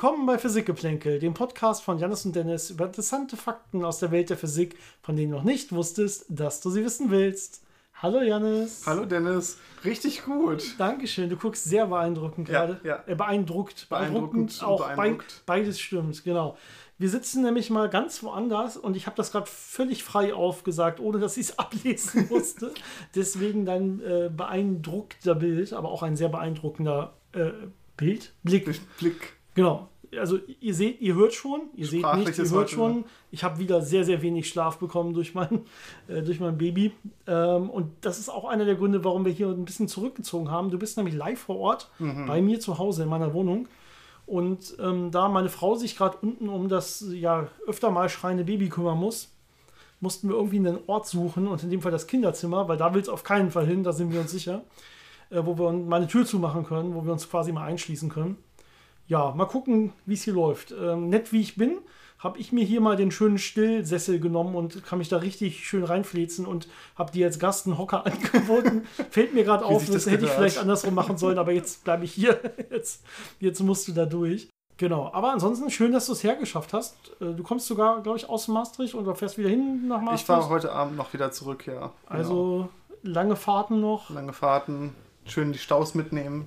Willkommen bei Physikgeplänkel, dem Podcast von Janis und Dennis über interessante Fakten aus der Welt der Physik, von denen du noch nicht wusstest, dass du sie wissen willst. Hallo Janis. Hallo Dennis. Richtig gut. Dankeschön. Du guckst sehr beeindruckend Ja, gerade. ja. Äh, beeindruckt. Beeindruckend auch beeindruckt. Bei, beides stimmt, genau. Wir sitzen nämlich mal ganz woanders und ich habe das gerade völlig frei aufgesagt, ohne dass ich es ablesen musste. Deswegen dein äh, beeindruckter Bild, aber auch ein sehr beeindruckender äh, Bild, Blick. Blick. Genau. Also ihr seht, ihr hört schon, ihr seht nicht, ihr hört schon. ne? Ich habe wieder sehr, sehr wenig Schlaf bekommen durch mein, äh, durch mein Baby. Ähm, und das ist auch einer der Gründe, warum wir hier ein bisschen zurückgezogen haben. Du bist nämlich live vor Ort Mhm. bei mir zu Hause in meiner Wohnung. Und ähm, da meine Frau sich gerade unten um das ja öfter mal schreiende Baby kümmern muss, mussten wir irgendwie einen Ort suchen und in dem Fall das Kinderzimmer, weil da will es auf keinen Fall hin, da sind wir uns sicher, äh, wo wir mal eine Tür zumachen können, wo wir uns quasi mal einschließen können. Ja, mal gucken, wie es hier läuft. Ähm, nett wie ich bin, habe ich mir hier mal den schönen Stillsessel genommen und kann mich da richtig schön reinflezen und habe dir als Gast einen Hocker angeboten. Fällt mir gerade auf, das, das hätte ich vielleicht andersrum machen sollen, aber jetzt bleibe ich hier. Jetzt, jetzt musst du da durch. Genau, aber ansonsten schön, dass du es hergeschafft hast. Äh, Du kommst sogar, glaube ich, aus Maastricht oder fährst wieder hin nach Maastricht. Ich fahre heute Abend noch wieder zurück, ja. Genau. Also lange Fahrten noch. Lange Fahrten, schön die Staus mitnehmen.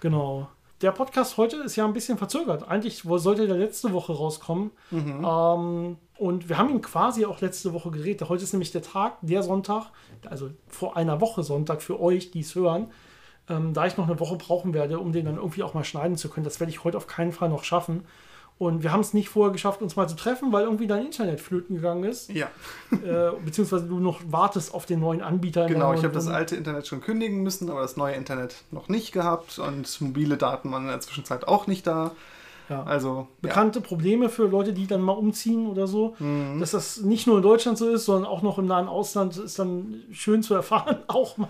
Genau. Der Podcast heute ist ja ein bisschen verzögert. Eigentlich sollte der letzte Woche rauskommen. Ähm, und wir haben ihn quasi auch letzte Woche geredet. Heute ist nämlich der Tag, der Sonntag, also vor einer Woche Sonntag für euch, die es hören. Ähm, da ich noch eine Woche brauchen werde, um den dann irgendwie auch mal schneiden zu können. Das werde ich heute auf keinen Fall noch schaffen. Und wir haben es nicht vorher geschafft, uns mal zu treffen, weil irgendwie dein Internet flöten gegangen ist. Ja, äh, beziehungsweise du noch wartest auf den neuen Anbieter. genau. Ich habe das alte Internet schon kündigen müssen, aber das neue Internet noch nicht gehabt und mobile Daten waren in der Zwischenzeit auch nicht da. Ja. Also, ja. bekannte Probleme für Leute, die dann mal umziehen oder so. Mhm. Dass das nicht nur in Deutschland so ist, sondern auch noch im nahen Ausland ist dann schön zu erfahren, auch mal.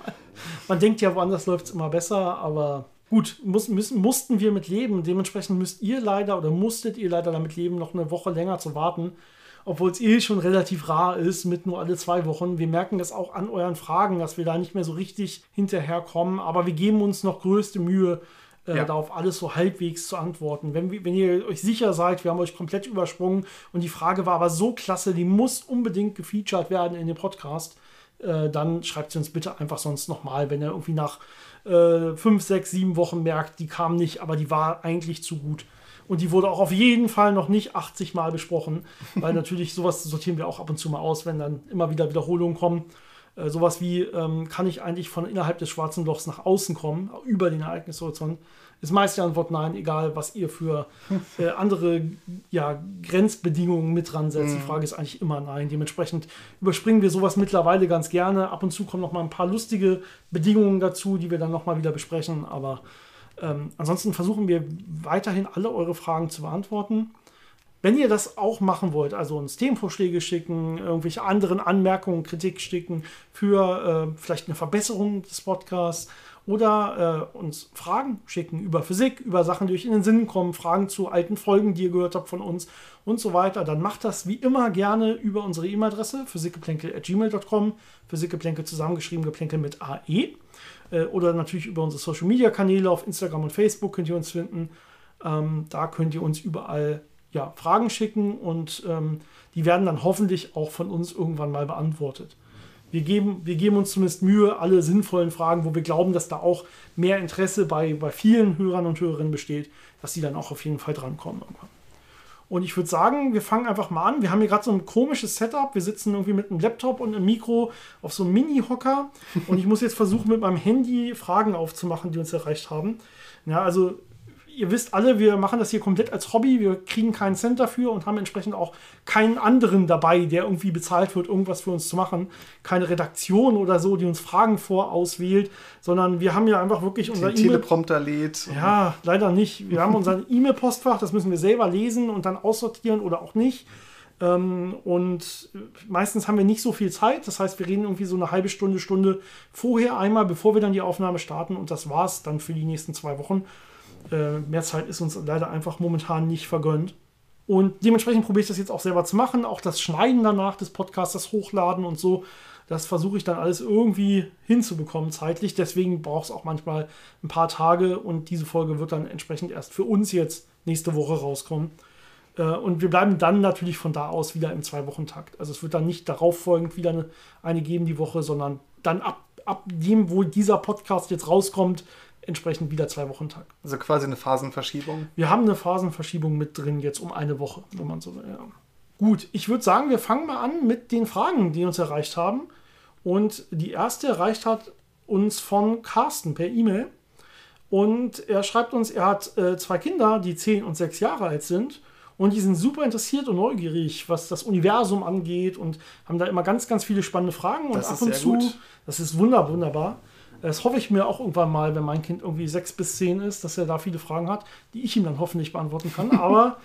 Man denkt ja, woanders läuft es immer besser, aber gut, muss, müssen, mussten wir mit leben. Dementsprechend müsst ihr leider oder musstet ihr leider damit leben, noch eine Woche länger zu warten. Obwohl es eh schon relativ rar ist, mit nur alle zwei Wochen. Wir merken das auch an euren Fragen, dass wir da nicht mehr so richtig hinterherkommen. Aber wir geben uns noch größte Mühe, äh, Ja. darauf alles so halbwegs zu antworten. Wenn, wenn ihr euch sicher seid, wir haben euch komplett übersprungen und die Frage war aber so klasse, die muss unbedingt gefeatured werden in dem Podcast, äh, dann schreibt sie uns bitte einfach sonst nochmal, wenn ihr irgendwie nach äh, fünf, sechs, sieben Wochen merkt, die kam nicht, aber die war eigentlich zu gut. Und die wurde auch auf jeden Fall noch nicht 80 Mal besprochen, weil natürlich sowas sortieren wir auch ab und zu mal aus, wenn dann immer wieder Wiederholungen kommen. Äh, sowas wie, ähm, kann ich eigentlich von innerhalb des schwarzen Lochs nach außen kommen, über den Ereignishorizont? Ist meist die Antwort nein, egal was ihr für äh, andere ja, Grenzbedingungen mit dran setzt. Die Frage ist eigentlich immer nein. Dementsprechend überspringen wir sowas mittlerweile ganz gerne. Ab und zu kommen noch mal ein paar lustige Bedingungen dazu, die wir dann noch mal wieder besprechen. Aber ähm, ansonsten versuchen wir weiterhin alle eure Fragen zu beantworten. Wenn ihr das auch machen wollt, also uns Themenvorschläge schicken, irgendwelche anderen Anmerkungen, Kritik schicken für äh, vielleicht eine Verbesserung des Podcasts oder äh, uns Fragen schicken über Physik, über Sachen, die euch in den Sinn kommen, Fragen zu alten Folgen, die ihr gehört habt von uns und so weiter, dann macht das wie immer gerne über unsere E-Mail-Adresse physikgeplänkel.gmail.com, Physikgeplänkel zusammengeschrieben, Geplänkel mit AE äh, oder natürlich über unsere Social-Media-Kanäle auf Instagram und Facebook könnt ihr uns finden. Ähm, da könnt ihr uns überall ja, Fragen schicken und ähm, die werden dann hoffentlich auch von uns irgendwann mal beantwortet. Wir geben, wir geben uns zumindest Mühe, alle sinnvollen Fragen, wo wir glauben, dass da auch mehr Interesse bei, bei vielen Hörern und Hörerinnen besteht, dass die dann auch auf jeden Fall drankommen irgendwann. Und ich würde sagen, wir fangen einfach mal an. Wir haben hier gerade so ein komisches Setup. Wir sitzen irgendwie mit einem Laptop und einem Mikro auf so einem Mini-Hocker. Und ich muss jetzt versuchen, mit meinem Handy Fragen aufzumachen, die uns erreicht haben. Ja, also ihr wisst alle, wir machen das hier komplett als Hobby. Wir kriegen keinen Cent dafür und haben entsprechend auch keinen anderen dabei, der irgendwie bezahlt wird, irgendwas für uns zu machen. Keine Redaktion oder so, die uns Fragen vorauswählt, sondern wir haben ja einfach wirklich unser E-Mail. Teleprompter lädt. Ja, leider nicht. Wir haben unser E-Mail-Postfach, das müssen wir selber lesen und dann aussortieren oder auch nicht. Ähm, und meistens haben wir nicht so viel Zeit. Das heißt, wir reden irgendwie so eine halbe Stunde, Stunde vorher einmal, bevor wir dann die Aufnahme starten. Und das war's dann für die nächsten zwei Wochen. Äh, mehr Zeit ist uns leider einfach momentan nicht vergönnt. Und dementsprechend probiere ich das jetzt auch selber zu machen. Auch das Schneiden danach des Podcasts, das Hochladen und so. Das versuche ich dann alles irgendwie hinzubekommen zeitlich. Deswegen braucht es auch manchmal ein paar Tage und diese Folge wird dann entsprechend erst für uns jetzt nächste Woche rauskommen. Äh, und wir bleiben dann natürlich von da aus wieder im Zwei-Wochen-Takt. Also es wird dann nicht darauf folgend wieder eine, eine geben die Woche, sondern dann ab, ab dem, wo dieser Podcast jetzt rauskommt, entsprechend wieder zwei Wochen Tag. Also quasi eine Phasenverschiebung. Wir haben eine Phasenverschiebung mit drin jetzt um eine Woche, wenn man so will. Ja. Gut, ich würde sagen, wir fangen mal an mit den Fragen, die uns erreicht haben. Und die erste erreicht hat uns von Carsten per E-Mail. Und er schreibt uns, er hat äh, zwei Kinder, die zehn und sechs Jahre alt sind. Und die sind super interessiert und neugierig, was das Universum angeht und haben da immer ganz, ganz viele spannende Fragen. Und Das ab und zu, gut. das ist wunder, wunderbar. Das hoffe ich mir auch irgendwann mal, wenn mein Kind irgendwie sechs bis zehn ist, dass er da viele Fragen hat, die ich ihm dann hoffentlich beantworten kann. Aber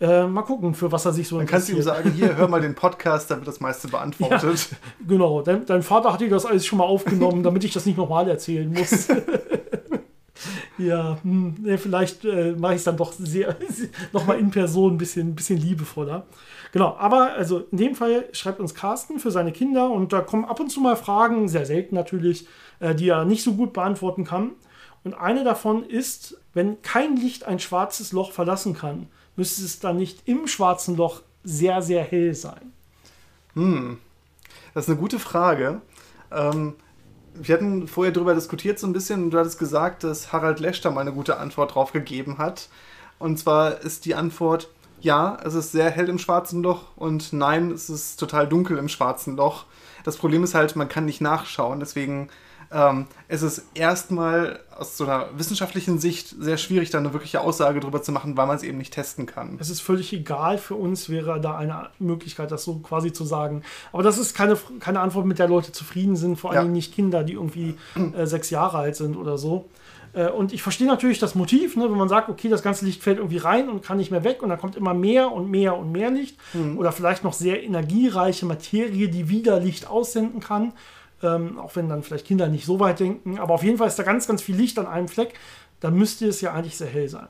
äh, mal gucken, für was er sich so Dann kannst du ihm sagen, hier, hör mal den Podcast, da wird das meiste beantwortet. Genau, dein, dein Vater hat dir das alles schon mal aufgenommen, damit ich das nicht nochmal erzählen muss. ja, hm, nee, vielleicht äh, mache ich es dann doch sehr nochmal in Person ein bisschen, ein bisschen liebevoller. Genau, aber also in dem Fall schreibt uns Carsten für seine Kinder und da kommen ab und zu mal Fragen, sehr selten natürlich, die er nicht so gut beantworten kann. Und eine davon ist, wenn kein Licht ein schwarzes Loch verlassen kann, müsste es dann nicht im schwarzen Loch sehr, sehr hell sein. Das ist eine gute Frage. Ähm, wir hatten vorher darüber diskutiert so ein bisschen und du hattest gesagt, dass Harald Lesch da mal eine gute Antwort drauf gegeben hat. Und zwar ist die Antwort, ja, es ist sehr hell im schwarzen Loch und nein, es ist total dunkel im schwarzen Loch. Das Problem ist halt, man kann nicht nachschauen, deswegen ähm, es ist erstmal aus so einer wissenschaftlichen Sicht sehr schwierig, da eine wirkliche Aussage drüber zu machen, weil man es eben nicht testen kann. Es ist völlig egal, für uns wäre da eine Möglichkeit, das so quasi zu sagen. Aber das ist keine, keine Antwort, mit der Leute zufrieden sind, vor Ja. allem nicht Kinder, die irgendwie äh, sechs Jahre alt sind oder so. Äh, und ich verstehe natürlich das Motiv, ne, wenn man sagt, okay, das ganze Licht fällt irgendwie rein und kann nicht mehr weg und dann kommt immer mehr und mehr und mehr Licht. Oder vielleicht noch sehr energiereiche Materie, die wieder Licht aussenden kann. Ähm, auch wenn dann vielleicht Kinder nicht so weit denken. Aber auf jeden Fall ist da ganz, ganz viel Licht an einem Fleck. Dann müsste es ja eigentlich sehr hell sein.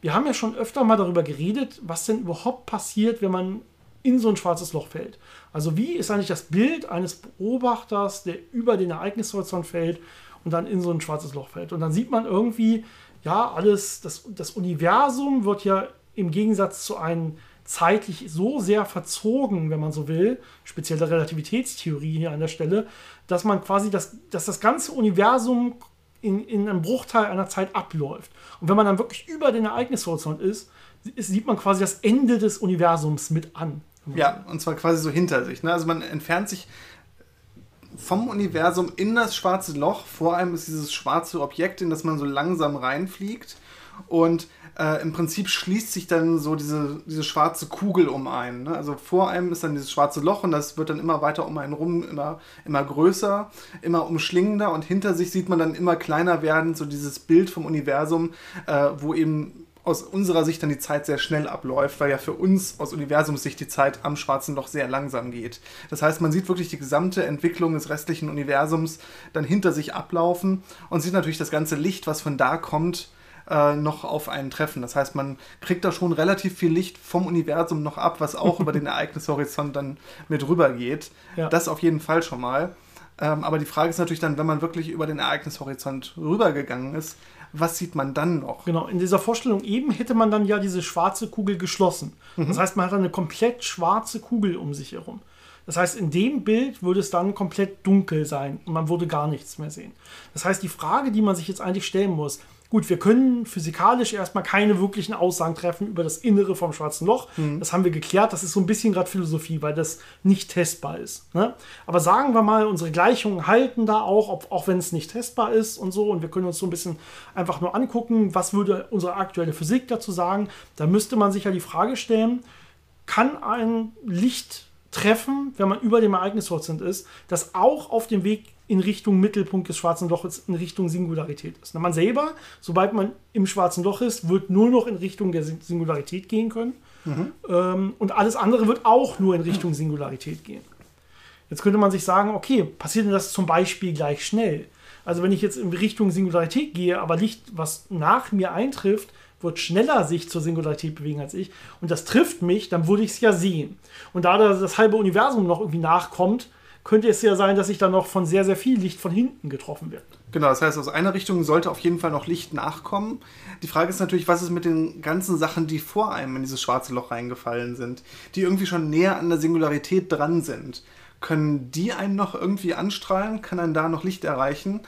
Wir haben ja schon öfter mal darüber geredet, was denn überhaupt passiert, wenn man in so ein schwarzes Loch fällt. Also wie ist eigentlich das Bild eines Beobachters, der über den Ereignishorizont fällt und dann in so ein schwarzes Loch fällt. Und dann sieht man irgendwie, ja, alles, das, das Universum wird ja im Gegensatz zu einem zeitlich so sehr verzogen, wenn man so will, speziell der Relativitätstheorie hier an der Stelle, dass man quasi das, dass das ganze Universum in, in einem Bruchteil einer Zeit abläuft. Und wenn man dann wirklich über den Ereignishorizont ist, ist sieht man quasi das Ende des Universums mit an. Ja, und zwar quasi so hinter sich. Ne? Also man entfernt sich vom Universum in das schwarze Loch. Vor allem ist dieses schwarze Objekt, in das man so langsam reinfliegt. Und äh, im Prinzip schließt sich dann so diese, diese schwarze Kugel um einen. Ne? Also vor einem ist dann dieses schwarze Loch und das wird dann immer weiter um einen rum, immer, immer größer, immer umschlingender und hinter sich sieht man dann immer kleiner werden, so dieses Bild vom Universum, äh, wo eben aus unserer Sicht dann die Zeit sehr schnell abläuft, weil ja für uns aus Universumssicht die Zeit am schwarzen Loch sehr langsam geht. Das heißt, man sieht wirklich die gesamte Entwicklung des restlichen Universums dann hinter sich ablaufen und sieht natürlich das ganze Licht, was von da kommt, äh, noch auf einen treffen. Das heißt, man kriegt da schon relativ viel Licht vom Universum noch ab, was auch über den Ereignishorizont dann mit rüber geht. Ja. Das auf jeden Fall schon mal. Ähm, aber die Frage ist natürlich dann, wenn man wirklich über den Ereignishorizont rübergegangen ist, was sieht man dann noch? Genau, in dieser Vorstellung eben hätte man dann ja diese schwarze Kugel geschlossen. Das heißt, man hat eine komplett schwarze Kugel um sich herum. Das heißt, in dem Bild würde es dann komplett dunkel sein und man würde gar nichts mehr sehen. Das heißt, die Frage, die man sich jetzt eigentlich stellen muss, gut, wir können physikalisch erstmal keine wirklichen Aussagen treffen über das Innere vom schwarzen Loch. Das haben wir geklärt. Das ist so ein bisschen gerade Philosophie, weil das nicht testbar ist. Ne? Aber sagen wir mal, unsere Gleichungen halten da auch, ob, auch wenn es nicht testbar ist und so. Und wir können uns so ein bisschen einfach nur angucken, was würde unsere aktuelle Physik dazu sagen. Da müsste man sich ja die Frage stellen, kann ein Licht treffen, wenn man über dem Ereignishorizont ist, das auch auf dem Weg in Richtung Mittelpunkt des schwarzen Loches in Richtung Singularität ist. Man selber, sobald man im schwarzen Loch ist, wird nur noch in Richtung der Sin- Singularität gehen können. Ähm, und alles andere wird auch nur in Richtung Singularität gehen. Jetzt könnte man sich sagen, okay, passiert denn das zum Beispiel gleich schnell? Also wenn ich jetzt in Richtung Singularität gehe, aber Licht, was nach mir eintrifft, wird schneller sich zur Singularität bewegen als ich und das trifft mich, dann würde ich es ja sehen. Und da das halbe Universum noch irgendwie nachkommt, könnte es ja sein, dass ich dann noch von sehr, sehr viel Licht von hinten getroffen werde. Genau, das heißt, aus einer Richtung sollte auf jeden Fall noch Licht nachkommen. Die Frage ist natürlich, was ist mit den ganzen Sachen, die vor einem in dieses schwarze Loch reingefallen sind, die irgendwie schon näher an der Singularität dran sind. Können die einen noch irgendwie anstrahlen? Kann einen da noch Licht erreichen?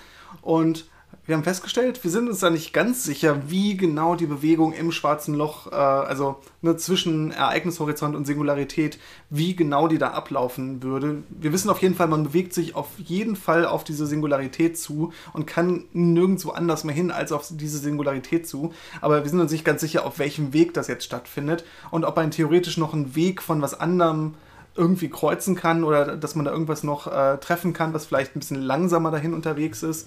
Und wir haben festgestellt, wir sind uns da nicht ganz sicher, wie genau die Bewegung im schwarzen Loch, äh, also ne, zwischen Ereignishorizont und Singularität, wie genau die da ablaufen würde. Wir wissen auf jeden Fall, man bewegt sich auf jeden Fall auf diese Singularität zu und kann nirgendwo anders mehr hin als auf diese Singularität zu. Aber wir sind uns nicht ganz sicher, auf welchem Weg das jetzt stattfindet und ob ein theoretisch noch ein Weg von was anderem irgendwie kreuzen kann oder dass man da irgendwas noch äh, treffen kann, was vielleicht ein bisschen langsamer dahin unterwegs ist.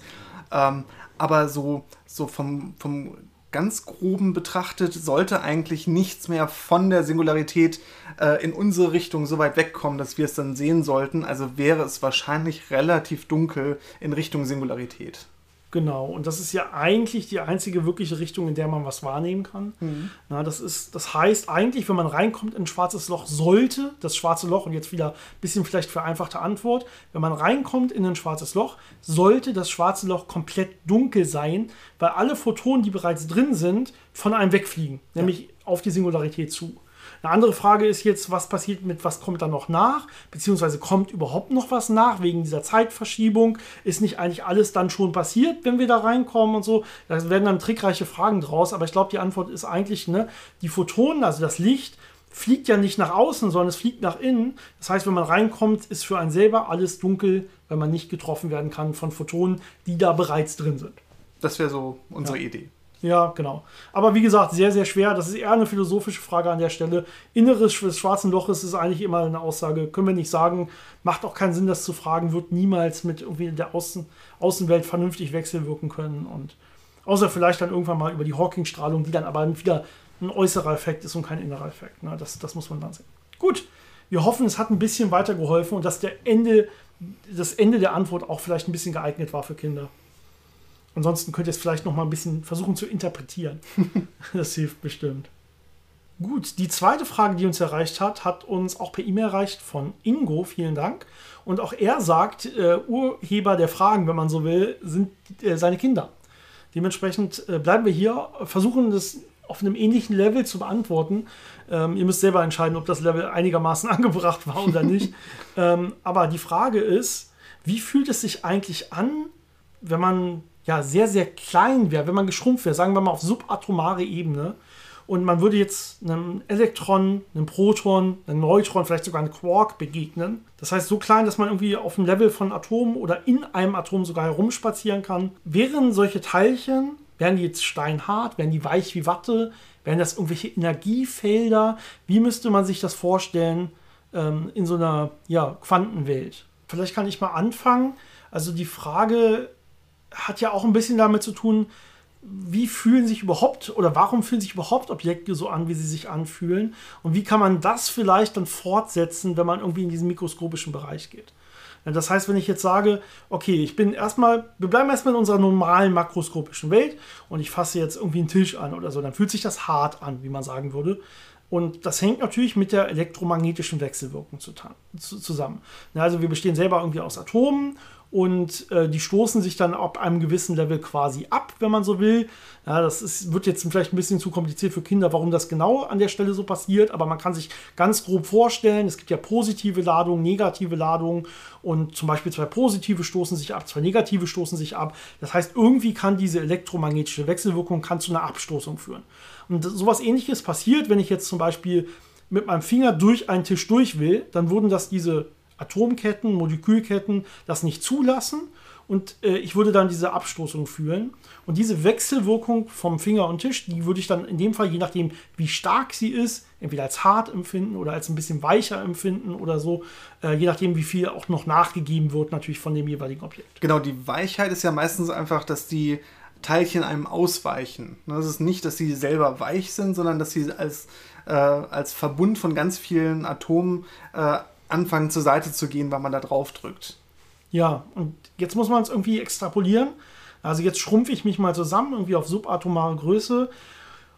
Ähm, aber so, so vom, vom ganz groben betrachtet sollte eigentlich nichts mehr von der Singularität äh, in unsere Richtung so weit wegkommen, dass wir es dann sehen sollten. Also wäre es wahrscheinlich relativ dunkel in Richtung Singularität. Genau, und das ist ja eigentlich die einzige wirkliche Richtung, in der man was wahrnehmen kann. Mhm. Na, das, ist, das heißt eigentlich, wenn man reinkommt in ein schwarzes Loch, sollte das schwarze Loch, und jetzt wieder ein bisschen vielleicht vereinfachte Antwort, wenn man reinkommt in ein schwarzes Loch, sollte das schwarze Loch komplett dunkel sein, weil alle Photonen, die bereits drin sind, von einem wegfliegen, ja. nämlich auf die Singularität zu. Eine andere Frage ist jetzt, was passiert mit, was kommt da noch nach? Beziehungsweise kommt überhaupt noch was nach wegen dieser Zeitverschiebung? Ist nicht eigentlich alles dann schon passiert, wenn wir da reinkommen und so? Da werden dann trickreiche Fragen draus, aber ich glaube, die Antwort ist eigentlich, ne, die Photonen, also das Licht, fliegt ja nicht nach außen, sondern es fliegt nach innen. Das heißt, wenn man reinkommt, ist für einen selber alles dunkel, weil man nicht getroffen werden kann von Photonen, die da bereits drin sind. Das wäre so unsere ja. Idee. Ja, genau. Aber wie gesagt, sehr, sehr schwer. Das ist eher eine philosophische Frage an der Stelle. Inneres des schwarzen Loches ist eigentlich immer eine Aussage, können wir nicht sagen. Macht auch keinen Sinn, das zu fragen, wird niemals mit irgendwie der Außen Außenwelt vernünftig wechselwirken können. Und außer vielleicht dann irgendwann mal über die Hawking-Strahlung, die dann aber wieder ein äußerer Effekt ist und kein innerer Effekt. Ne? Das, das muss man dann sehen. Gut, wir hoffen, es hat ein bisschen weitergeholfen und dass der Ende, das Ende der Antwort auch vielleicht ein bisschen geeignet war für Kinder. Ansonsten könnt ihr es vielleicht noch mal ein bisschen versuchen zu interpretieren. das hilft bestimmt. Gut, die zweite Frage, die uns erreicht hat, hat uns auch per E-Mail erreicht von Ingo. Vielen Dank. Und auch er sagt, äh, Urheber der Fragen, wenn man so will, sind äh, seine Kinder. Dementsprechend äh, bleiben wir hier, versuchen das auf einem ähnlichen Level zu beantworten. Ähm, ihr müsst selber entscheiden, ob das Level einigermaßen angebracht war oder nicht. ähm, aber die Frage ist, wie fühlt es sich eigentlich an, wenn man ja, sehr, sehr klein wäre, wenn man geschrumpft wäre, sagen wir mal auf subatomare Ebene, und man würde jetzt einem Elektron, einem Proton, einem Neutron, vielleicht sogar einem Quark begegnen. Das heißt, so klein, dass man irgendwie auf dem Level von Atomen oder in einem Atom sogar herumspazieren kann. Wären solche Teilchen, wären die jetzt steinhart, wären die weich wie Watte, wären das irgendwelche Energiefelder? Wie müsste man sich das vorstellen ähm, in so einer ja, Quantenwelt? Vielleicht kann ich mal anfangen. Also die Frage hat ja auch ein bisschen damit zu tun, wie fühlen sich überhaupt oder warum fühlen sich überhaupt Objekte so an, wie sie sich anfühlen und wie kann man das vielleicht dann fortsetzen, wenn man irgendwie in diesen mikroskopischen Bereich geht. Das heißt, wenn ich jetzt sage, okay, ich bin erstmal, wir bleiben erstmal in unserer normalen makroskopischen Welt und ich fasse jetzt irgendwie einen Tisch an oder so, dann fühlt sich das hart an, wie man sagen würde. Und das hängt natürlich mit der elektromagnetischen Wechselwirkung zusammen. Also wir bestehen selber irgendwie aus Atomen und äh, die stoßen sich dann ab einem gewissen Level quasi ab, wenn man so will. Ja, das ist, wird jetzt vielleicht ein bisschen zu kompliziert für Kinder, warum das genau an der Stelle so passiert, aber man kann sich ganz grob vorstellen, es gibt ja positive Ladungen, negative Ladungen und zum Beispiel zwei positive stoßen sich ab, zwei negative stoßen sich ab. Das heißt, irgendwie kann diese elektromagnetische Wechselwirkung kann zu einer Abstoßung führen. Und sowas ähnliches passiert, wenn ich jetzt zum Beispiel mit meinem Finger durch einen Tisch durch will, dann würden das diese Atomketten, Molekülketten das nicht zulassen und äh, ich würde dann diese Abstoßung fühlen. Und diese Wechselwirkung vom Finger und Tisch, die würde ich dann in dem Fall, je nachdem, wie stark sie ist, entweder als hart empfinden oder als ein bisschen weicher empfinden oder so, äh, je nachdem, wie viel auch noch nachgegeben wird, natürlich von dem jeweiligen Objekt. Genau, die Weichheit ist ja meistens einfach, dass die Teilchen einem ausweichen. Das ist nicht, dass sie selber weich sind, sondern dass sie als, äh, als Verbund von ganz vielen Atomen äh, anfangen zur Seite zu gehen, weil man da drauf drückt. Ja, und jetzt muss man es irgendwie extrapolieren. Also jetzt schrumpfe ich mich mal zusammen, irgendwie auf subatomare Größe.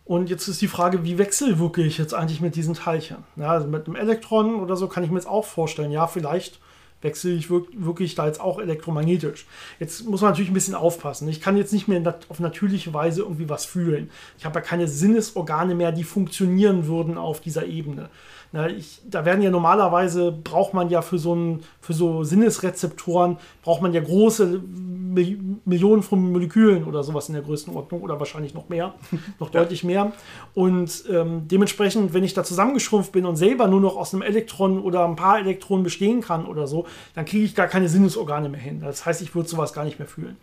Und jetzt ist die Frage, wie wechselwirke ich jetzt eigentlich mit diesen Teilchen? Ja, also mit einem Elektron oder so kann ich mir jetzt auch vorstellen, ja, vielleicht wechsle ich wirklich da jetzt auch elektromagnetisch. Jetzt muss man natürlich ein bisschen aufpassen. Ich kann jetzt nicht mehr auf natürliche Weise irgendwie was fühlen. Ich habe ja keine Sinnesorgane mehr, die funktionieren würden auf dieser Ebene. Na, ich, da werden ja normalerweise, braucht man ja für so, ein, für so Sinnesrezeptoren, braucht man ja große Millionen von Molekülen oder sowas in der Größenordnung oder wahrscheinlich noch mehr, noch deutlich mehr. Und ähm, dementsprechend, wenn ich da zusammengeschrumpft bin und selber nur noch aus einem Elektron oder ein paar Elektronen bestehen kann oder so, dann kriege ich gar keine Sinnesorgane mehr hin. Das heißt, ich würde sowas gar nicht mehr fühlen.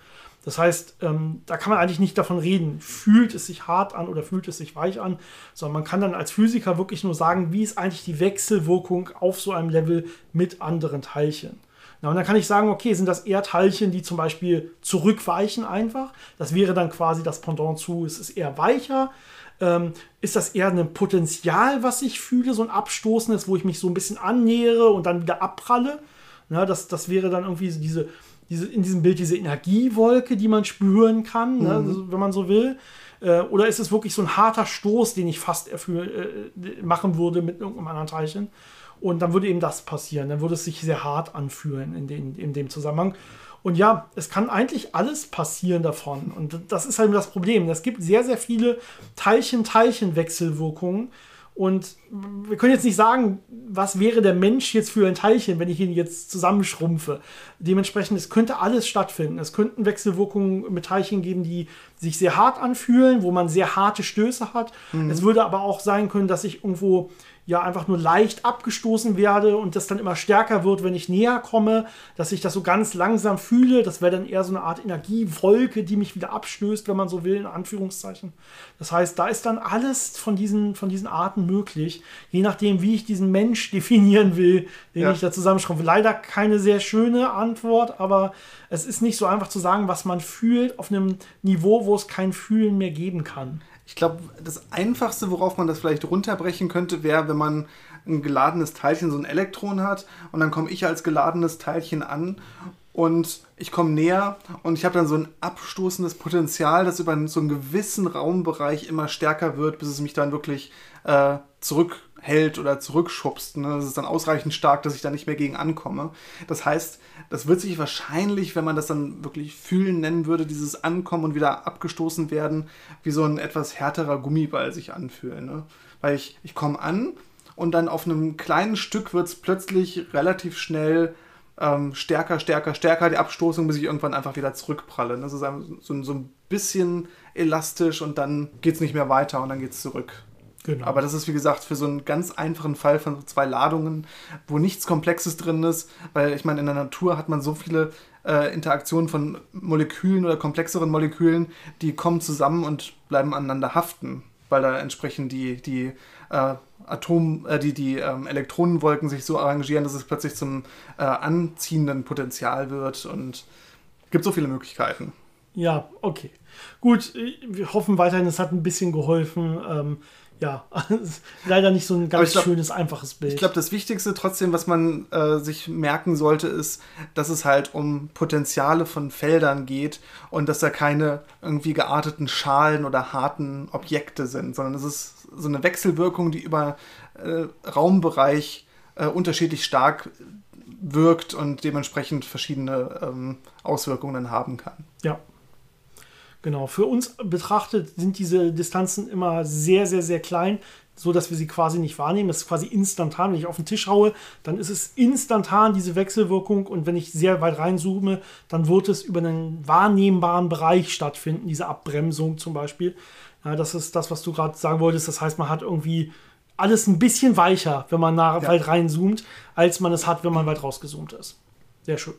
Das heißt, ähm, da kann man eigentlich nicht davon reden, fühlt es sich hart an oder fühlt es sich weich an, sondern man kann dann als Physiker wirklich nur sagen, wie ist eigentlich die Wechselwirkung auf so einem Level mit anderen Teilchen. Na, und dann kann ich sagen, okay, sind das eher Teilchen, die zum Beispiel zurückweichen einfach? Das wäre dann quasi das Pendant zu, es ist eher weicher. Ähm, ist das eher ein Potenzial, was ich fühle, so ein Abstoßendes, wo ich mich so ein bisschen annähere und dann wieder abpralle? Na, das, das wäre dann irgendwie diese, diese, in diesem Bild diese Energiewolke, die man spüren kann, ne, mhm. ne, wenn man so will. Äh, oder ist es wirklich so ein harter Stoß, den ich fast erfüll, äh, machen würde mit irgendeinem anderen Teilchen? Und dann würde eben das passieren. Dann würde es sich sehr hart anfühlen in, den, in dem Zusammenhang. Und ja, es kann eigentlich alles passieren davon. Und das ist halt das Problem. Es gibt sehr, sehr viele Teilchen-Teilchen-Wechselwirkungen. Und wir können jetzt nicht sagen, was wäre der Mensch jetzt für ein Teilchen, wenn ich ihn jetzt zusammenschrumpfe. Dementsprechend, es könnte alles stattfinden. Es könnten Wechselwirkungen mit Teilchen geben, die sich sehr hart anfühlen, wo man sehr harte Stöße hat. Mhm. Es würde aber auch sein können, dass ich irgendwo ja einfach nur leicht abgestoßen werde und das dann immer stärker wird, wenn ich näher komme, dass ich das so ganz langsam fühle. Das wäre dann eher so eine Art Energiewolke, die mich wieder abstößt, wenn man so will, in Anführungszeichen. Das heißt, da ist dann alles von diesen, von diesen Arten möglich, je nachdem, wie ich diesen Mensch definieren will, den ja. ich da zusammenschrumpfe. Leider keine sehr schöne Antwort, aber es ist nicht so einfach zu sagen, was man fühlt auf einem Niveau, wo es kein Fühlen mehr geben kann. Ich glaube, das Einfachste, worauf man das vielleicht runterbrechen könnte, wäre, wenn man ein geladenes Teilchen, so ein Elektron hat, und dann komme ich als geladenes Teilchen an und ich komme näher und ich habe dann so ein abstoßendes Potenzial, das über so einen gewissen Raumbereich immer stärker wird, bis es mich dann wirklich äh, zurückhält oder zurückschubst. Ne? Das ist dann ausreichend stark, dass ich da nicht mehr gegen ankomme. Das heißt, das wird sich wahrscheinlich, wenn man das dann wirklich fühlen nennen würde, dieses Ankommen und wieder abgestoßen werden, wie so ein etwas härterer Gummiball sich anfühlen. Ne? Weil ich, ich komme an und dann auf einem kleinen Stück wird es plötzlich relativ schnell ähm, stärker, stärker, stärker die Abstoßung, bis ich irgendwann einfach wieder zurückpralle. Das ist so, so ein bisschen elastisch und dann geht es nicht mehr weiter und dann geht es zurück. Genau. Aber das ist, wie gesagt, für so einen ganz einfachen Fall von zwei Ladungen, wo nichts Komplexes drin ist, weil ich meine, in der Natur hat man so viele äh, Interaktionen von Molekülen oder komplexeren Molekülen, die kommen zusammen und bleiben aneinander haften, weil da entsprechend die, die äh, Atom, äh, die, die ähm, Elektronenwolken sich so arrangieren, dass es plötzlich zum äh, anziehenden Potenzial wird und gibt so viele Möglichkeiten. Ja, okay. Gut, wir hoffen weiterhin, es hat ein bisschen geholfen. Ähm, ja, leider nicht so ein ganz glaub, schönes, einfaches Bild. Ich glaube, das Wichtigste trotzdem, was man äh, sich merken sollte, ist, dass es halt um Potenziale von Feldern geht und dass da keine irgendwie gearteten Schalen oder harten Objekte sind, sondern es ist so eine Wechselwirkung, die über äh, Raumbereich äh, unterschiedlich stark wirkt und dementsprechend verschiedene ähm, Auswirkungen haben kann. Ja, Genau, für uns betrachtet sind diese Distanzen immer sehr, sehr, sehr klein, so dass wir sie quasi nicht wahrnehmen. Das ist quasi instantan. Wenn ich auf den Tisch haue, dann ist es instantan diese Wechselwirkung und wenn ich sehr weit reinzoome, dann wird es über einen wahrnehmbaren Bereich stattfinden, diese Abbremsung zum Beispiel. Ja, das ist das, was du gerade sagen wolltest. Das heißt, man hat irgendwie alles ein bisschen weicher, wenn man nach ja. weit reinzoomt, als man es hat, wenn man weit rausgezoomt ist. Sehr schön.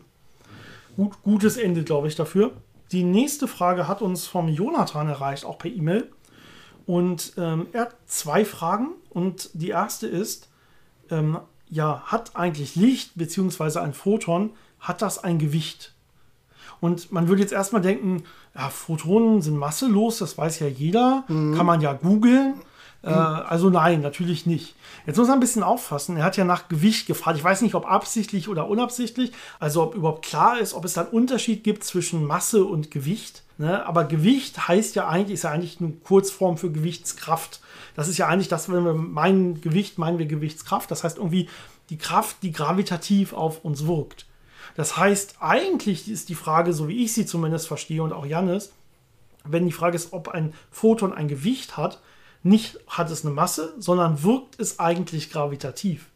Gut, gutes Ende, glaube ich, dafür. Die nächste Frage hat uns vom Jonathan erreicht, auch per E-Mail. Und ähm, er hat zwei Fragen. Und die erste ist, ähm, ja, hat eigentlich Licht bzw. ein Photon, hat das ein Gewicht? Und man würde jetzt erstmal denken, ja, Photonen sind masselos, das weiß ja jeder, mhm. kann man ja googeln. Äh, also nein, natürlich nicht. Jetzt muss er ein bisschen auffassen. Er hat ja nach Gewicht gefragt. Ich weiß nicht, ob absichtlich oder unabsichtlich. Also ob überhaupt klar ist, ob es da einen Unterschied gibt zwischen Masse und Gewicht. Ne? Aber Gewicht heißt ja eigentlich, ist ja eigentlich eine Kurzform für Gewichtskraft. Das ist ja eigentlich das, wenn wir meinen Gewicht, meinen wir Gewichtskraft. Das heißt irgendwie die Kraft, die gravitativ auf uns wirkt. Das heißt, eigentlich ist die Frage, so wie ich sie zumindest verstehe und auch Jannis, wenn die Frage ist, ob ein Photon ein Gewicht hat, nicht hat es eine Masse, sondern wirkt es eigentlich gravitativ.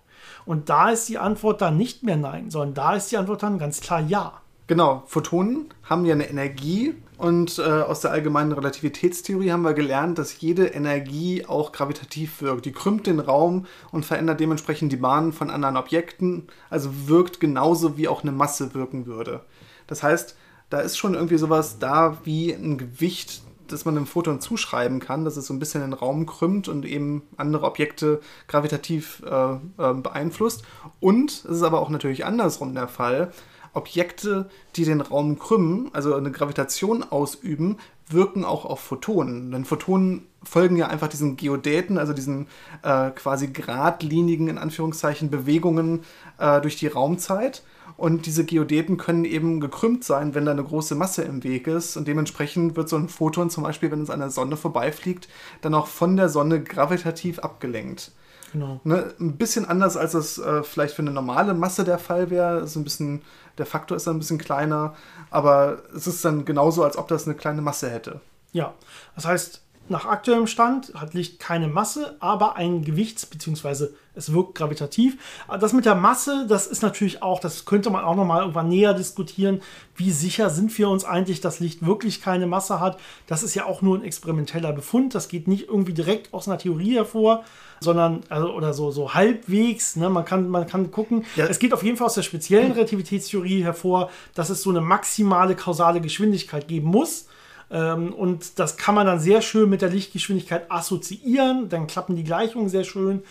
Und da ist die Antwort dann nicht mehr nein, sondern da ist die Antwort dann ganz klar ja. Genau, Photonen haben ja eine Energie und äh, aus der allgemeinen Relativitätstheorie haben wir gelernt, dass jede Energie auch gravitativ wirkt. Die krümmt den Raum und verändert dementsprechend die Bahnen von anderen Objekten, also wirkt genauso wie auch eine Masse wirken würde. Das heißt, da ist schon irgendwie sowas da wie ein Gewicht, das man einem Photon zuschreiben kann, dass es so ein bisschen den Raum krümmt und eben andere Objekte gravitativ äh, äh, beeinflusst. Und es ist aber auch natürlich andersrum der Fall. Objekte, die den Raum krümmen, also eine Gravitation ausüben, wirken auch auf Photonen. Denn Photonen folgen ja einfach diesen Geodäten, also diesen äh, quasi geradlinigen, in Anführungszeichen, Bewegungen äh, durch die Raumzeit. Und diese Geodäten können eben gekrümmt sein, wenn da eine große Masse im Weg ist. Und dementsprechend wird so ein Photon zum Beispiel, wenn es an der Sonne vorbeifliegt, dann auch von der Sonne gravitativ abgelenkt. Genau. Ne, ein bisschen anders, als es äh, vielleicht für eine normale Masse der Fall wäre. So ein bisschen, der Faktor ist dann ein bisschen kleiner, aber es ist dann genauso, als ob das eine kleine Masse hätte. Ja, das heißt, nach aktuellem Stand hat Licht keine Masse, aber ein Gewichts- bzw. es wirkt gravitativ. Das mit der Masse, das ist natürlich auch, das könnte man auch nochmal irgendwann näher diskutieren. Wie sicher sind wir uns eigentlich, dass Licht wirklich keine Masse hat? Das ist ja auch nur ein experimenteller Befund. Das geht nicht irgendwie direkt aus einer Theorie hervor, sondern also, oder so, so halbwegs. Ne? Man, kann, man kann gucken. Ja. Es geht auf jeden Fall aus der speziellen Relativitätstheorie hervor, dass es so eine maximale kausale Geschwindigkeit geben muss ähm, und das kann man dann sehr schön mit der Lichtgeschwindigkeit assoziieren. Dann klappen die Gleichungen sehr schön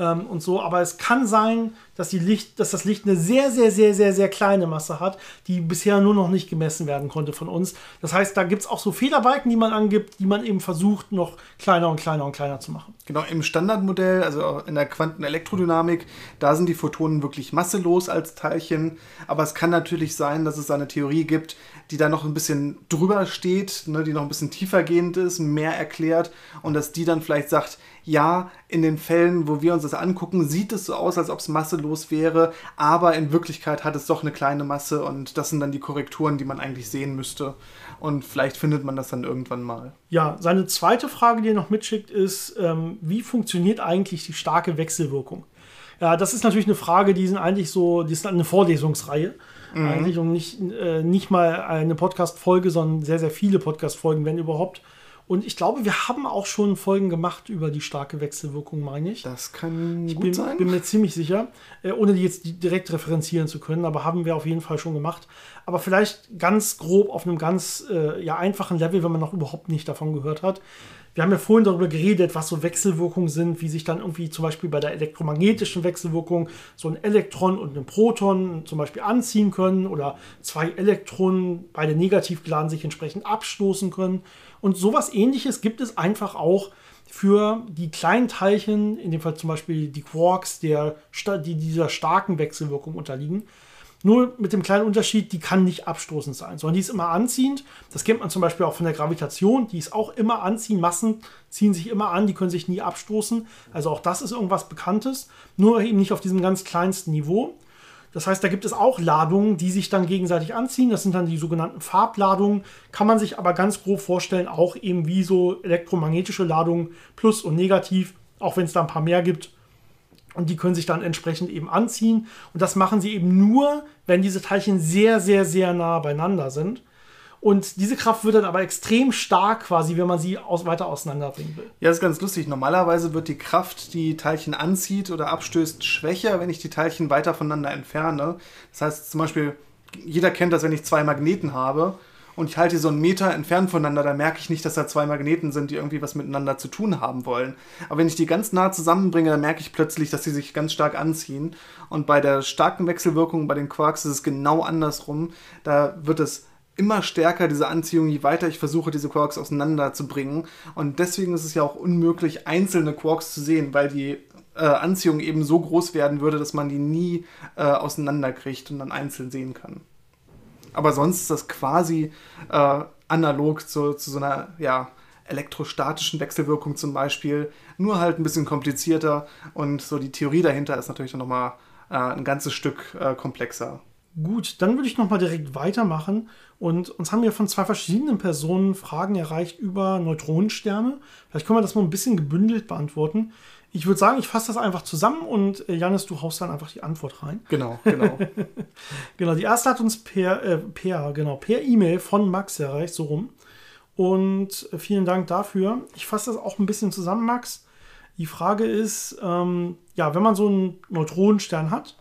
ähm, und so. Aber es kann sein, dass, die Licht, dass das Licht eine sehr, sehr, sehr, sehr, sehr kleine Masse hat, die bisher nur noch nicht gemessen werden konnte von uns. Das heißt, da gibt es auch so Fehlerbalken, die man angibt, die man eben versucht, noch kleiner und kleiner und kleiner zu machen. Genau, im Standardmodell, also in der Quantenelektrodynamik, da sind die Photonen wirklich masselos als Teilchen. Aber es kann natürlich sein, dass es eine Theorie gibt, die da noch ein bisschen drüber steht, ne, die noch ein bisschen tiefergehend ist, mehr erklärt und dass die dann vielleicht sagt, ja, in den Fällen, wo wir uns das angucken, sieht es so aus, als ob es masselos wäre, aber in Wirklichkeit hat es doch eine kleine Masse und das sind dann die Korrekturen, die man eigentlich sehen müsste. Und vielleicht findet man das dann irgendwann mal. Ja, seine zweite Frage, die er noch mitschickt, ist, ähm, wie funktioniert eigentlich die starke Wechselwirkung? Ja, das ist natürlich eine Frage, die sind eigentlich so, die ist eine Vorlesungsreihe. Mhm. Eigentlich und nicht, äh, nicht mal eine Podcast-Folge, sondern sehr, sehr viele Podcast-Folgen, wenn überhaupt. Und ich glaube, wir haben auch schon Folgen gemacht über die starke Wechselwirkung, meine ich. Das kann ich gut bin, sein. bin mir ziemlich sicher, äh, ohne die jetzt direkt referenzieren zu können, aber haben wir auf jeden Fall schon gemacht. Aber vielleicht ganz grob auf einem ganz äh, ja, einfachen Level, wenn man noch überhaupt nicht davon gehört hat. Wir haben ja vorhin darüber geredet, was so Wechselwirkungen sind, wie sich dann irgendwie zum Beispiel bei der elektromagnetischen Wechselwirkung so ein Elektron und ein Proton zum Beispiel anziehen können oder zwei Elektronen, beide negativ geladen, sich entsprechend abstoßen können. Und sowas ähnliches gibt es einfach auch für die kleinen Teilchen, in dem Fall zum Beispiel die Quarks, der, die dieser starken Wechselwirkung unterliegen. Nur mit dem kleinen Unterschied, die kann nicht abstoßend sein, sondern die ist immer anziehend. Das kennt man zum Beispiel auch von der Gravitation, die ist auch immer anziehend. Massen ziehen sich immer an, die können sich nie abstoßen. Also auch das ist irgendwas Bekanntes, nur eben nicht auf diesem ganz kleinsten Niveau. Das heißt, da gibt es auch Ladungen, die sich dann gegenseitig anziehen. Das sind dann die sogenannten Farbladungen. Kann man sich aber ganz grob vorstellen, auch eben wie so elektromagnetische Ladungen, Plus und Negativ, auch wenn es da ein paar mehr gibt und die können sich dann entsprechend eben anziehen. Und das machen sie eben nur, wenn diese Teilchen sehr, sehr, sehr nah beieinander sind. Und diese Kraft wird dann aber extrem stark quasi, wenn man sie aus, weiter auseinanderbringen will. Ja, das ist ganz lustig. Normalerweise wird die Kraft, die Teilchen anzieht oder abstößt, schwächer, wenn ich die Teilchen weiter voneinander entferne. Das heißt zum Beispiel, jeder kennt das, wenn ich zwei Magneten habe und ich halte so einen Meter entfernt voneinander, da merke ich nicht, dass da zwei Magneten sind, die irgendwie was miteinander zu tun haben wollen. Aber wenn ich die ganz nah zusammenbringe, dann merke ich plötzlich, dass sie sich ganz stark anziehen. Und bei der starken Wechselwirkung bei den Quarks ist es genau andersrum. Da wird es immer stärker, diese Anziehung, je weiter ich versuche, diese Quarks auseinanderzubringen. Und deswegen ist es ja auch unmöglich, einzelne Quarks zu sehen, weil die äh, Anziehung eben so groß werden würde, dass man die nie äh, auseinanderkriegt und dann einzeln sehen kann. Aber sonst ist das quasi äh, analog zu, zu so einer ja, elektrostatischen Wechselwirkung zum Beispiel, nur halt ein bisschen komplizierter und so die Theorie dahinter ist natürlich dann nochmal äh, ein ganzes Stück äh, komplexer. Gut, dann würde ich nochmal direkt weitermachen. Und uns haben ja von zwei verschiedenen Personen Fragen erreicht über Neutronensterne. Vielleicht können wir das mal ein bisschen gebündelt beantworten. Ich würde sagen, ich fasse das einfach zusammen und äh, Janis, du haust dann einfach die Antwort rein. Genau, genau. genau, die erste hat uns per, äh, per, genau, per E-Mail von Max erreicht, so rum. Und äh, vielen Dank dafür. Ich fasse das auch ein bisschen zusammen, Max. Die Frage ist, ähm, ja, wenn man so einen Neutronenstern hat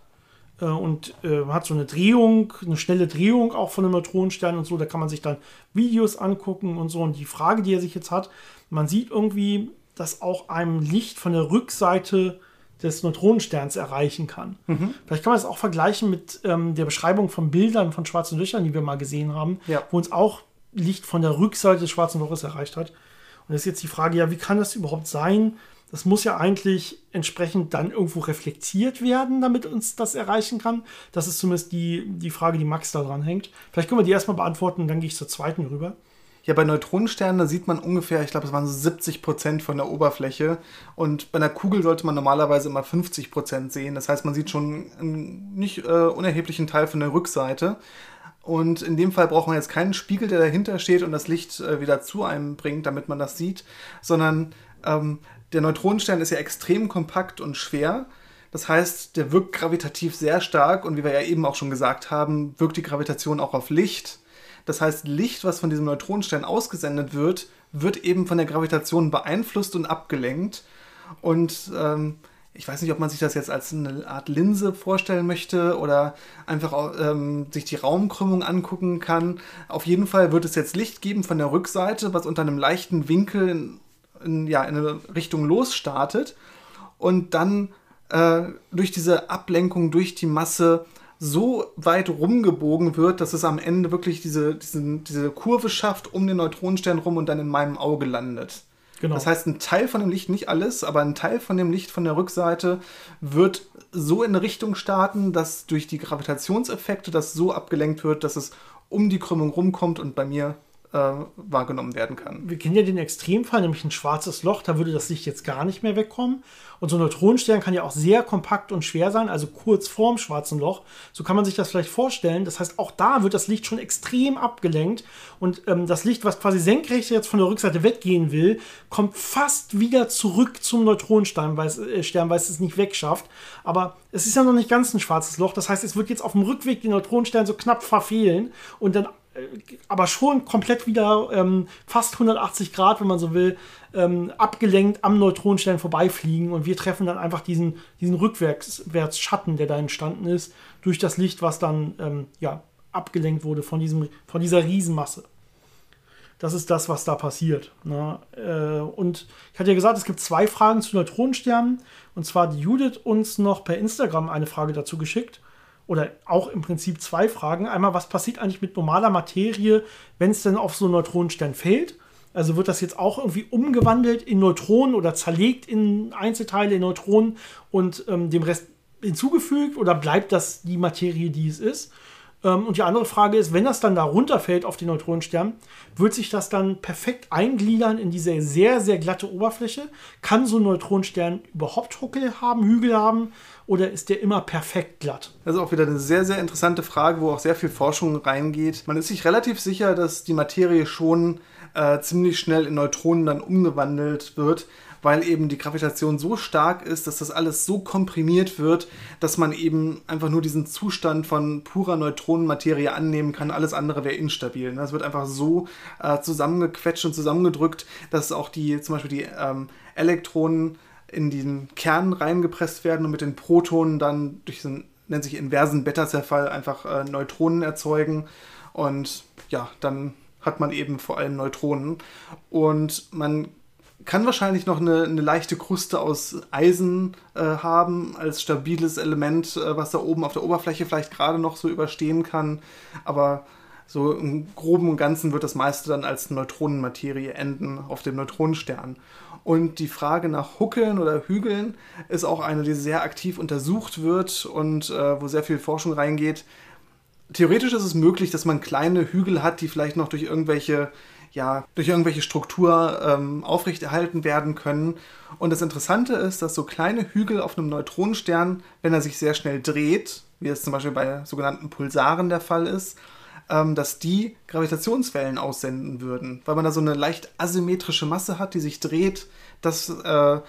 äh, und äh, hat so eine Drehung, eine schnelle Drehung auch von einem Neutronenstern und so, da kann man sich dann Videos angucken und so. Und die Frage, die er sich jetzt hat, man sieht irgendwie, dass auch einem Licht von der Rückseite des Neutronensterns erreichen kann. Mhm. Vielleicht kann man das auch vergleichen mit ähm, der Beschreibung von Bildern von schwarzen Löchern, die wir mal gesehen haben, ja. wo uns auch Licht von der Rückseite des schwarzen Loches erreicht hat. Und das ist jetzt die Frage, ja, wie kann das überhaupt sein? Das muss ja eigentlich entsprechend dann irgendwo reflektiert werden, damit uns das erreichen kann. Das ist zumindest die, die Frage, die Max da dran hängt. Vielleicht können wir die erstmal beantworten, dann gehe ich zur zweiten rüber. Ja, bei Neutronensternen, sieht man ungefähr, ich glaube, es waren so 70 Prozent von der Oberfläche. Und bei einer Kugel sollte man normalerweise immer 50 Prozent sehen. Das heißt, man sieht schon einen nicht äh, unerheblichen Teil von der Rückseite. Und in dem Fall braucht man jetzt keinen Spiegel, der dahinter steht und das Licht äh, wieder zu einem bringt, damit man das sieht, sondern ähm, der Neutronenstern ist ja extrem kompakt und schwer. Das heißt, der wirkt gravitativ sehr stark und wie wir ja eben auch schon gesagt haben, wirkt die Gravitation auch auf Licht. Das heißt, Licht, was von diesem Neutronenstern ausgesendet wird, wird eben von der Gravitation beeinflusst und abgelenkt. Und ähm, ich weiß nicht, ob man sich das jetzt als eine Art Linse vorstellen möchte oder einfach ähm, sich die Raumkrümmung angucken kann. Auf jeden Fall wird es jetzt Licht geben von der Rückseite, was unter einem leichten Winkel in, in, ja, in eine Richtung losstartet und dann äh, durch diese Ablenkung durch die Masse so weit rumgebogen wird, dass es am Ende wirklich diese, diese, diese Kurve schafft um den Neutronenstern rum und dann in meinem Auge landet. Genau. Das heißt, ein Teil von dem Licht, nicht alles, aber ein Teil von dem Licht von der Rückseite wird so in eine Richtung starten, dass durch die Gravitationseffekte das so abgelenkt wird, dass es um die Krümmung rumkommt und bei mir wahrgenommen werden kann. Wir kennen ja den Extremfall, nämlich ein schwarzes Loch, da würde das Licht jetzt gar nicht mehr wegkommen. Und so ein Neutronenstern kann ja auch sehr kompakt und schwer sein, also kurz vorm schwarzen Loch. So kann man sich das vielleicht vorstellen. Das heißt, auch da wird das Licht schon extrem abgelenkt. Und ähm, das Licht, was quasi senkrecht jetzt von der Rückseite weggehen will, kommt fast wieder zurück zum Neutronenstern, weil es, äh, Stern, weil es es nicht wegschafft. Aber es ist ja noch nicht ganz ein schwarzes Loch. Das heißt, es wird jetzt auf dem Rückweg den Neutronenstern so knapp verfehlen und dann aber schon komplett wieder ähm, fast 180 Grad, wenn man so will, ähm, abgelenkt am Neutronenstern vorbeifliegen und wir treffen dann einfach diesen, diesen Rückwärtsschatten, der da entstanden ist, durch das Licht, was dann ähm, ja, abgelenkt wurde von, diesem, von dieser Riesenmasse. Das ist das, was da passiert. Ne? Äh, und ich hatte ja gesagt, es gibt zwei Fragen zu Neutronensternen. Und zwar hat Judith uns noch per Instagram eine Frage dazu geschickt oder auch im Prinzip zwei Fragen. Einmal, was passiert eigentlich mit normaler Materie, wenn es denn auf so einen Neutronenstern fällt? Also wird das jetzt auch irgendwie umgewandelt in Neutronen oder zerlegt in Einzelteile in Neutronen und ähm, dem Rest hinzugefügt oder bleibt das die Materie, die es ist? Ähm, und die andere Frage ist, wenn das dann da runterfällt auf den Neutronenstern, wird sich das dann perfekt eingliedern in diese sehr, sehr glatte Oberfläche? Kann so ein Neutronenstern überhaupt Huckel haben, Hügel haben? Oder ist der immer perfekt glatt? Das ist auch wieder eine sehr, sehr interessante Frage, wo auch sehr viel Forschung reingeht. Man ist sich relativ sicher, dass die Materie schon äh, ziemlich schnell in Neutronen dann umgewandelt wird weil eben die Gravitation so stark ist, dass das alles so komprimiert wird, dass man eben einfach nur diesen Zustand von purer Neutronenmaterie annehmen kann. Alles andere wäre instabil. Das wird einfach so äh, zusammengequetscht und zusammengedrückt, dass auch die, zum Beispiel die ähm, Elektronen in den Kern reingepresst werden und mit den Protonen dann durch diesen, nennt sich inversen Beta-Zerfall, einfach äh, Neutronen erzeugen. Und ja, dann hat man eben vor allem Neutronen. Und man kann wahrscheinlich noch eine, eine leichte Kruste aus Eisen äh, haben, als stabiles Element, äh, was da oben auf der Oberfläche vielleicht gerade noch so überstehen kann. Aber so im groben und Ganzen wird das meiste dann als Neutronenmaterie enden auf dem Neutronenstern. Und die Frage nach Huckeln oder Hügeln ist auch eine, die sehr aktiv untersucht wird und äh, wo sehr viel Forschung reingeht. Theoretisch ist es möglich, dass man kleine Hügel hat, die vielleicht noch durch irgendwelche ja, durch irgendwelche Struktur ähm, aufrechterhalten werden können. Und das Interessante ist, dass so kleine Hügel auf einem Neutronenstern, wenn er sich sehr schnell dreht, wie es zum Beispiel bei sogenannten Pulsaren der Fall ist, ähm, dass die Gravitationswellen aussenden würden, weil man da so eine leicht asymmetrische Masse hat, die sich dreht. Das äh,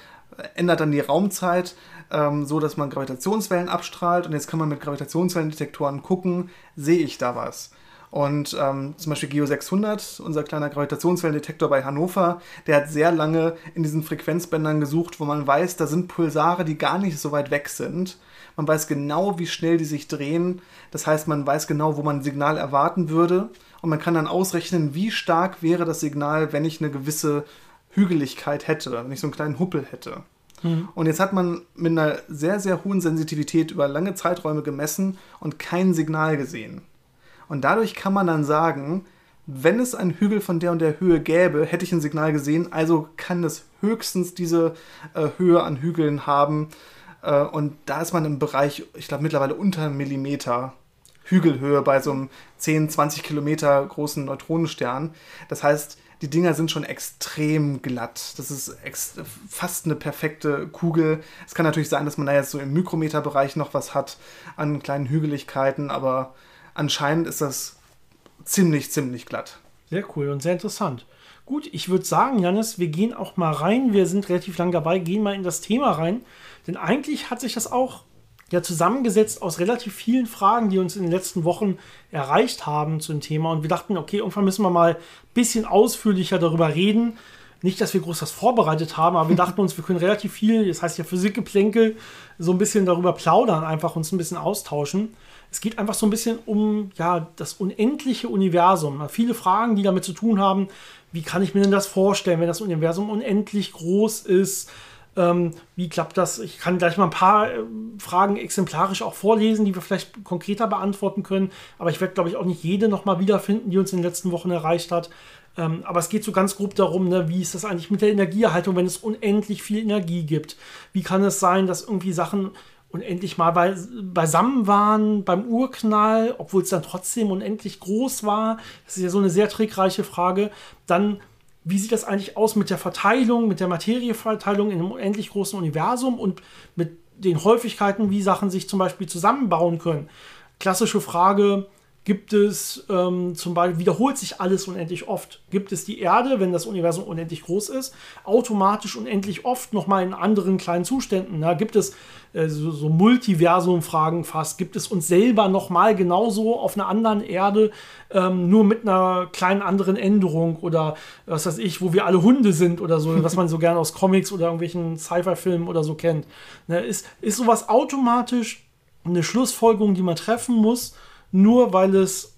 ändert dann die Raumzeit, ähm, so dass man Gravitationswellen abstrahlt. Und jetzt kann man mit Gravitationswellendetektoren gucken, sehe ich da was. Und ähm, zum Beispiel Geo 600, unser kleiner Gravitationswellendetektor bei Hannover, der hat sehr lange in diesen Frequenzbändern gesucht, wo man weiß, da sind Pulsare, die gar nicht so weit weg sind. Man weiß genau, wie schnell die sich drehen. Das heißt, man weiß genau, wo man ein Signal erwarten würde. Und man kann dann ausrechnen, wie stark wäre das Signal, wenn ich eine gewisse Hügeligkeit hätte, wenn ich so einen kleinen Huppel hätte. Mhm. Und jetzt hat man mit einer sehr, sehr hohen Sensitivität über lange Zeiträume gemessen und kein Signal gesehen. Und dadurch kann man dann sagen, wenn es einen Hügel von der und der Höhe gäbe, hätte ich ein Signal gesehen, also kann es höchstens diese äh, Höhe an Hügeln haben. Äh, und da ist man im Bereich, ich glaube mittlerweile unter einem Millimeter Hügelhöhe bei so einem 10, 20 Kilometer großen Neutronenstern. Das heißt, die Dinger sind schon extrem glatt. Das ist fast eine perfekte Kugel. Es kann natürlich sein, dass man da jetzt so im Mikrometerbereich noch was hat an kleinen Hügeligkeiten, aber anscheinend ist das ziemlich, ziemlich glatt. Sehr cool und sehr interessant. Gut, ich würde sagen, Janis, wir gehen auch mal rein. Wir sind relativ lang dabei, gehen mal in das Thema rein. Denn eigentlich hat sich das auch ja zusammengesetzt aus relativ vielen Fragen, die uns in den letzten Wochen erreicht haben zu dem Thema. Und wir dachten, okay, irgendwann müssen wir mal ein bisschen ausführlicher darüber reden. Nicht, dass wir groß was vorbereitet haben, aber wir dachten uns, wir können relativ viel, das heißt ja Physikgeplänkel, so ein bisschen darüber plaudern, einfach uns ein bisschen austauschen. Es geht einfach so ein bisschen um ja, das unendliche Universum. Viele Fragen, die damit zu tun haben, wie kann ich mir denn das vorstellen, wenn das Universum unendlich groß ist? Ähm, wie klappt das? Ich kann gleich mal ein paar äh, Fragen exemplarisch auch vorlesen, die wir vielleicht konkreter beantworten können. Aber ich werde, glaube ich, auch nicht jede nochmal wiederfinden, die uns in den letzten Wochen erreicht hat. Ähm, aber es geht so ganz grob darum, ne, wie ist das eigentlich mit der Energieerhaltung, wenn es unendlich viel Energie gibt? Wie kann es sein, dass irgendwie Sachen unendlich mal bei, beisammen waren beim Urknall, obwohl es dann trotzdem unendlich groß war. Das ist ja so eine sehr trickreiche Frage. Dann, wie sieht das eigentlich aus mit der Verteilung, mit der Materieverteilung in einem unendlich großen Universum und mit den Häufigkeiten, wie Sachen sich zum Beispiel zusammenbauen können? Klassische Frage, Gibt es ähm, zum Beispiel, wiederholt sich alles unendlich oft? Gibt es die Erde, wenn das Universum unendlich groß ist, automatisch unendlich oft nochmal in anderen kleinen Zuständen? Na, gibt es äh, so, so Multiversum-Fragen fast? Gibt es uns selber nochmal genauso auf einer anderen Erde, ähm, nur mit einer kleinen anderen Änderung oder was weiß ich, wo wir alle Hunde sind oder so, was man so gerne aus Comics oder irgendwelchen Sci-Fi-Filmen oder so kennt? Na, ist, ist sowas automatisch eine Schlussfolgerung, die man treffen muss? Nur weil es,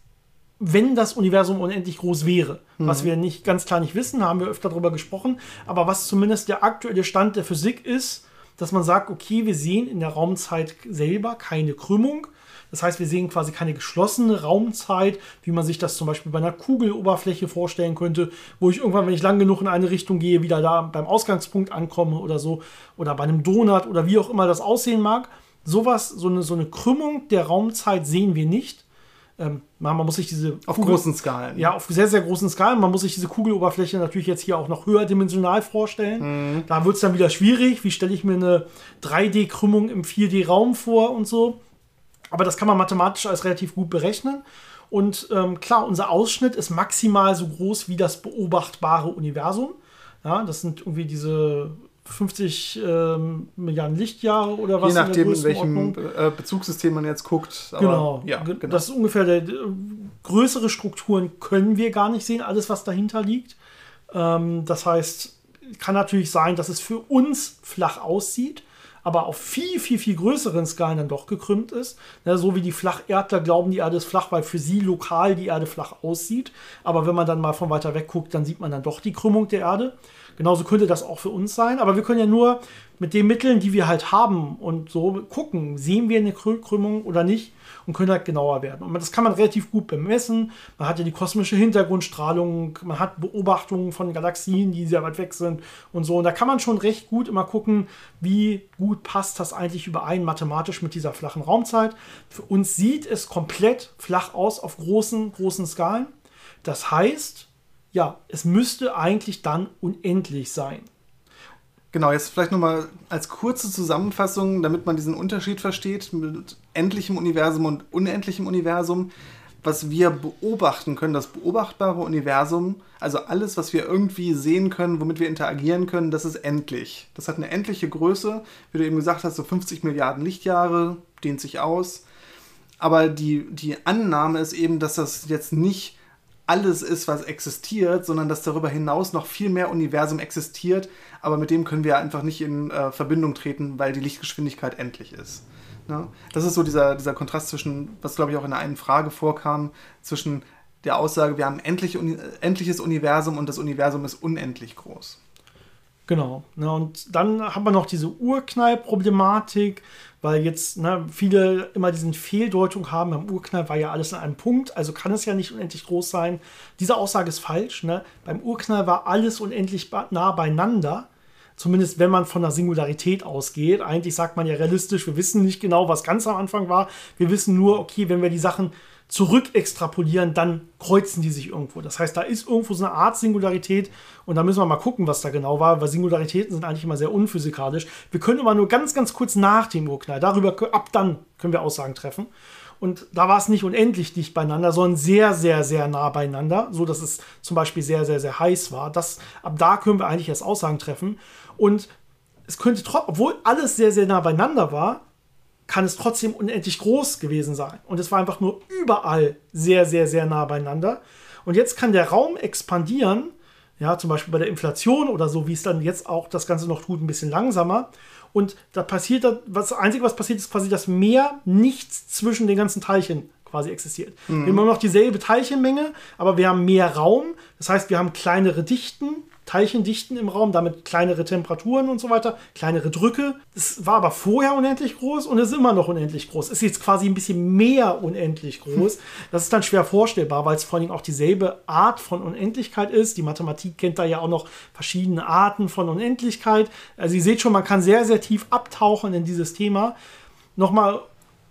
wenn das Universum unendlich groß wäre, mhm. was wir nicht ganz klar nicht wissen, haben wir öfter darüber gesprochen, aber was zumindest der aktuelle Stand der Physik ist, dass man sagt, okay, wir sehen in der Raumzeit selber keine Krümmung. Das heißt, wir sehen quasi keine geschlossene Raumzeit, wie man sich das zum Beispiel bei einer Kugeloberfläche vorstellen könnte, wo ich irgendwann, wenn ich lang genug in eine Richtung gehe, wieder da beim Ausgangspunkt ankomme oder so, oder bei einem Donut oder wie auch immer das aussehen mag. Sowas, so eine, so eine Krümmung der Raumzeit sehen wir nicht. Ähm, man, muss sich diese. Auf Kugel, großen Skalen. Ja, auf sehr, sehr großen Skalen. Man muss sich diese Kugeloberfläche natürlich jetzt hier auch noch höherdimensional vorstellen. Mhm. Da wird es dann wieder schwierig. Wie stelle ich mir eine 3D-Krümmung im 4D-Raum vor und so? Aber das kann man mathematisch als relativ gut berechnen. Und ähm, klar, unser Ausschnitt ist maximal so groß wie das beobachtbare Universum. Ja, das sind irgendwie diese 50 ähm, Milliarden Lichtjahre oder was. Je nachdem, in, in welchem äh, Bezugssystem man jetzt guckt. Aber, genau. Ja, genau. Das ist ungefähr der, größere Strukturen können wir gar nicht sehen, alles was dahinter liegt. Ähm, das heißt, kann natürlich sein, dass es für uns flach aussieht, aber auf viel, viel, viel größeren Skalen dann doch gekrümmt ist. Ja, so wie die Flacherdler glauben, die Erde ist flach, weil für sie lokal die Erde flach aussieht. Aber wenn man dann mal von weiter weg guckt, dann sieht man dann doch die Krümmung der Erde. Genauso könnte das auch für uns sein, aber wir können ja nur mit den Mitteln, die wir halt haben und so gucken, sehen wir eine Krümmung oder nicht und können halt genauer werden. Und das kann man relativ gut bemessen. Man hat ja die kosmische Hintergrundstrahlung, man hat Beobachtungen von Galaxien, die sehr weit weg sind und so. Und da kann man schon recht gut immer gucken, wie gut passt das eigentlich überein mathematisch mit dieser flachen Raumzeit. Für uns sieht es komplett flach aus auf großen, großen Skalen. Das heißt, ja, es müsste eigentlich dann unendlich sein. Genau, jetzt vielleicht nochmal als kurze Zusammenfassung, damit man diesen Unterschied versteht mit endlichem Universum und unendlichem Universum. Was wir beobachten können, das beobachtbare Universum, also alles, was wir irgendwie sehen können, womit wir interagieren können, das ist endlich. Das hat eine endliche Größe, wie du eben gesagt hast, so 50 Milliarden Lichtjahre, dehnt sich aus. Aber die, die Annahme ist eben, dass das jetzt nicht alles ist, was existiert, sondern dass darüber hinaus noch viel mehr Universum existiert, aber mit dem können wir einfach nicht in äh, Verbindung treten, weil die Lichtgeschwindigkeit endlich ist. Ne? Das ist so dieser, dieser Kontrast zwischen, was glaube ich auch in der einen Frage vorkam, zwischen der Aussage, wir haben endlich, uni endliches Universum und das Universum ist unendlich groß. Genau. Ne, und dann haben wir noch diese Urknall-Problematik, weil jetzt ne, viele immer diesen Fehldeutung haben, beim Urknall war ja alles in einem Punkt, also kann es ja nicht unendlich groß sein. Diese Aussage ist falsch. Ne? Beim Urknall war alles unendlich nah beieinander. Zumindest wenn man von der Singularität ausgeht. Eigentlich sagt man ja realistisch, wir wissen nicht genau, was ganz am Anfang war. Wir wissen nur, okay, wenn wir die Sachen zurück extrapolieren, dann kreuzen die sich irgendwo. Das heißt, da ist irgendwo so eine Art Singularität und da müssen wir mal gucken, was da genau war, weil Singularitäten sind eigentlich immer sehr unphysikalisch. Wir können immer nur ganz, ganz kurz nach dem Urknall, darüber, ab dann können wir Aussagen treffen. Und da war es nicht unendlich dicht beieinander, sondern sehr, sehr, sehr nah beieinander, so dass es zum Beispiel sehr, sehr, sehr heiß war. Das, ab da können wir eigentlich erst Aussagen treffen. Und es könnte, obwohl alles sehr, sehr nah beieinander war, kann es trotzdem unendlich groß gewesen sein. Und es war einfach nur überall sehr, sehr, sehr nah beieinander. Und jetzt kann der Raum expandieren, ja, zum Beispiel bei der Inflation oder so, wie es dann jetzt auch das Ganze noch tut, ein bisschen langsamer. Und da passiert, was das Einzige, was passiert, ist quasi, dass mehr nichts zwischen den ganzen Teilchen quasi existiert. Mhm. Wir haben immer noch dieselbe Teilchenmenge, aber wir haben mehr Raum. Das heißt, wir haben kleinere Dichten, Teilchendichten im Raum, damit kleinere Temperaturen und so weiter, kleinere Drücke. Es war aber vorher unendlich groß und es ist immer noch unendlich groß. Es ist jetzt quasi ein bisschen mehr unendlich groß. Das ist dann schwer vorstellbar, weil es vor allem auch dieselbe Art von Unendlichkeit ist. Die Mathematik kennt da ja auch noch verschiedene Arten von Unendlichkeit. Also ihr seht schon, man kann sehr, sehr tief abtauchen in dieses Thema. Nochmal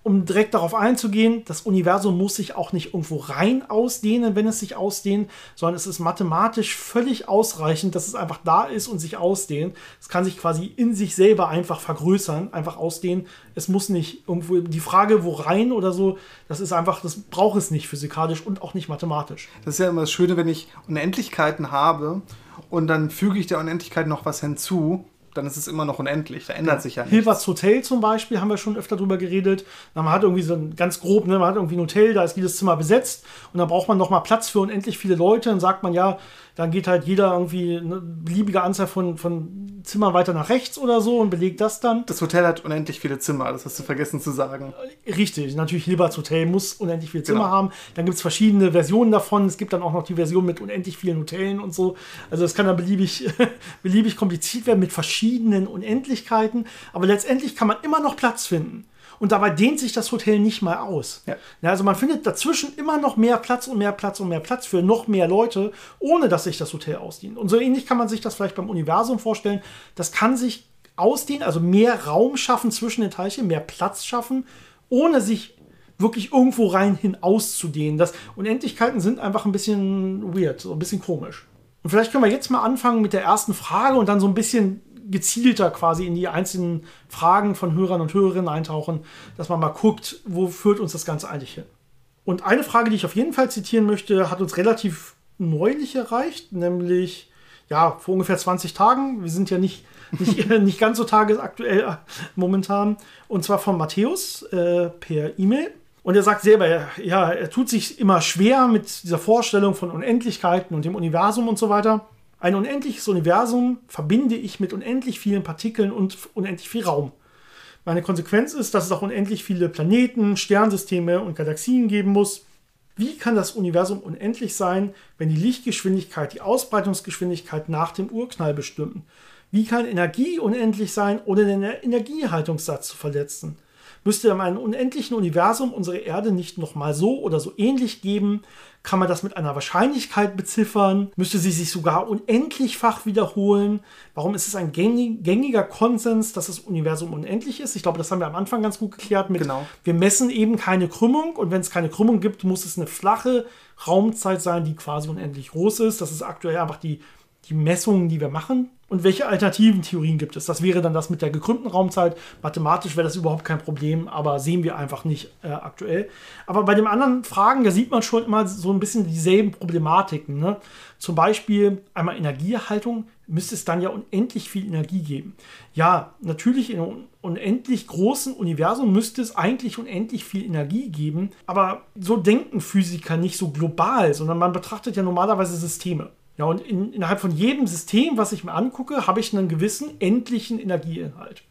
um direkt darauf einzugehen, das Universum muss sich auch nicht irgendwo rein ausdehnen, wenn es sich ausdehnt, sondern es ist mathematisch völlig ausreichend, dass es einfach da ist und sich ausdehnt. Es kann sich quasi in sich selber einfach vergrößern, einfach ausdehnen. Es muss nicht irgendwo die Frage, wo rein oder so, das ist einfach, das braucht es nicht physikalisch und auch nicht mathematisch. Das ist ja immer das Schöne, wenn ich Unendlichkeiten habe und dann füge ich der Unendlichkeit noch was hinzu dann ist es immer noch unendlich. Da ändert sich ja nichts. Hilverts Hotel zum Beispiel haben wir schon öfter drüber geredet. man hat irgendwie so ein ganz grob, ne, man hat irgendwie ein Hotel, da ist jedes Zimmer besetzt und dann braucht man noch mal Platz für unendlich viele Leute. Dann sagt man ja, dann geht halt jeder irgendwie eine beliebige Anzahl von, von Zimmern weiter nach rechts oder so und belegt das dann. Das Hotel hat unendlich viele Zimmer, das hast du vergessen zu sagen. Richtig, natürlich, Hilberts Hotel muss unendlich viele Zimmer genau. haben. Dann gibt es verschiedene Versionen davon. Es gibt dann auch noch die Version mit unendlich vielen Hotellen und so. Also das kann dann beliebig, beliebig kompliziert werden mit verschiedenen Unendlichkeiten. Aber letztendlich kann man immer noch Platz finden. Und dabei dehnt sich das Hotel nicht mal aus. Ja. Also man findet dazwischen immer noch mehr Platz und mehr Platz und mehr Platz für noch mehr Leute, ohne dass sich das Hotel ausdehnt. Und so ähnlich kann man sich das vielleicht beim Universum vorstellen. Das kann sich ausdehnen, also mehr Raum schaffen zwischen den Teilchen, mehr Platz schaffen, ohne sich wirklich irgendwo rein hin auszudehnen. Das Unendlichkeiten sind einfach ein bisschen weird, so ein bisschen komisch. Und vielleicht können wir jetzt mal anfangen mit der ersten Frage und dann so ein bisschen gezielter quasi in die einzelnen Fragen von Hörern und Hörerinnen eintauchen, dass man mal guckt, wo führt uns das Ganze eigentlich hin. Und eine Frage, die ich auf jeden Fall zitieren möchte, hat uns relativ neulich erreicht, nämlich ja, vor ungefähr 20 Tagen. Wir sind ja nicht, nicht, nicht ganz so tagesaktuell äh, momentan. Und zwar von Matthäus äh, per E-Mail. Und er sagt selber, ja, er tut sich immer schwer mit dieser Vorstellung von Unendlichkeiten und dem Universum und so weiter. Ein unendliches Universum verbinde ich mit unendlich vielen Partikeln und unendlich viel Raum. Meine Konsequenz ist, dass es auch unendlich viele Planeten, Sternsysteme und Galaxien geben muss. Wie kann das Universum unendlich sein, wenn die Lichtgeschwindigkeit die Ausbreitungsgeschwindigkeit nach dem Urknall bestimmt? Wie kann Energie unendlich sein, ohne den Energiehaltungssatz zu verletzen? Müsste in einem unendlichen Universum unsere Erde nicht nochmal so oder so ähnlich geben? Kann man das mit einer Wahrscheinlichkeit beziffern? Müsste sie sich sogar unendlichfach wiederholen? Warum ist es ein gängiger Konsens, dass das Universum unendlich ist? Ich glaube, das haben wir am Anfang ganz gut geklärt mit, genau. wir messen eben keine Krümmung und wenn es keine Krümmung gibt, muss es eine flache Raumzeit sein, die quasi unendlich groß ist. Das ist aktuell einfach die, die Messungen, die wir machen und welche alternativen Theorien gibt es? Das wäre dann das mit der gekrümmten Raumzeit. Mathematisch wäre das überhaupt kein Problem, aber sehen wir einfach nicht äh, aktuell. Aber bei den anderen Fragen, da sieht man schon immer so ein bisschen dieselben Problematiken. Ne? Zum Beispiel einmal Energieerhaltung, müsste es dann ja unendlich viel Energie geben. Ja, natürlich in einem unendlich großen Universum müsste es eigentlich unendlich viel Energie geben, aber so denken Physiker nicht so global, sondern man betrachtet ja normalerweise Systeme. Ja, und in, innerhalb von jedem System, was ich mir angucke, habe ich einen gewissen endlichen Energieinhalt.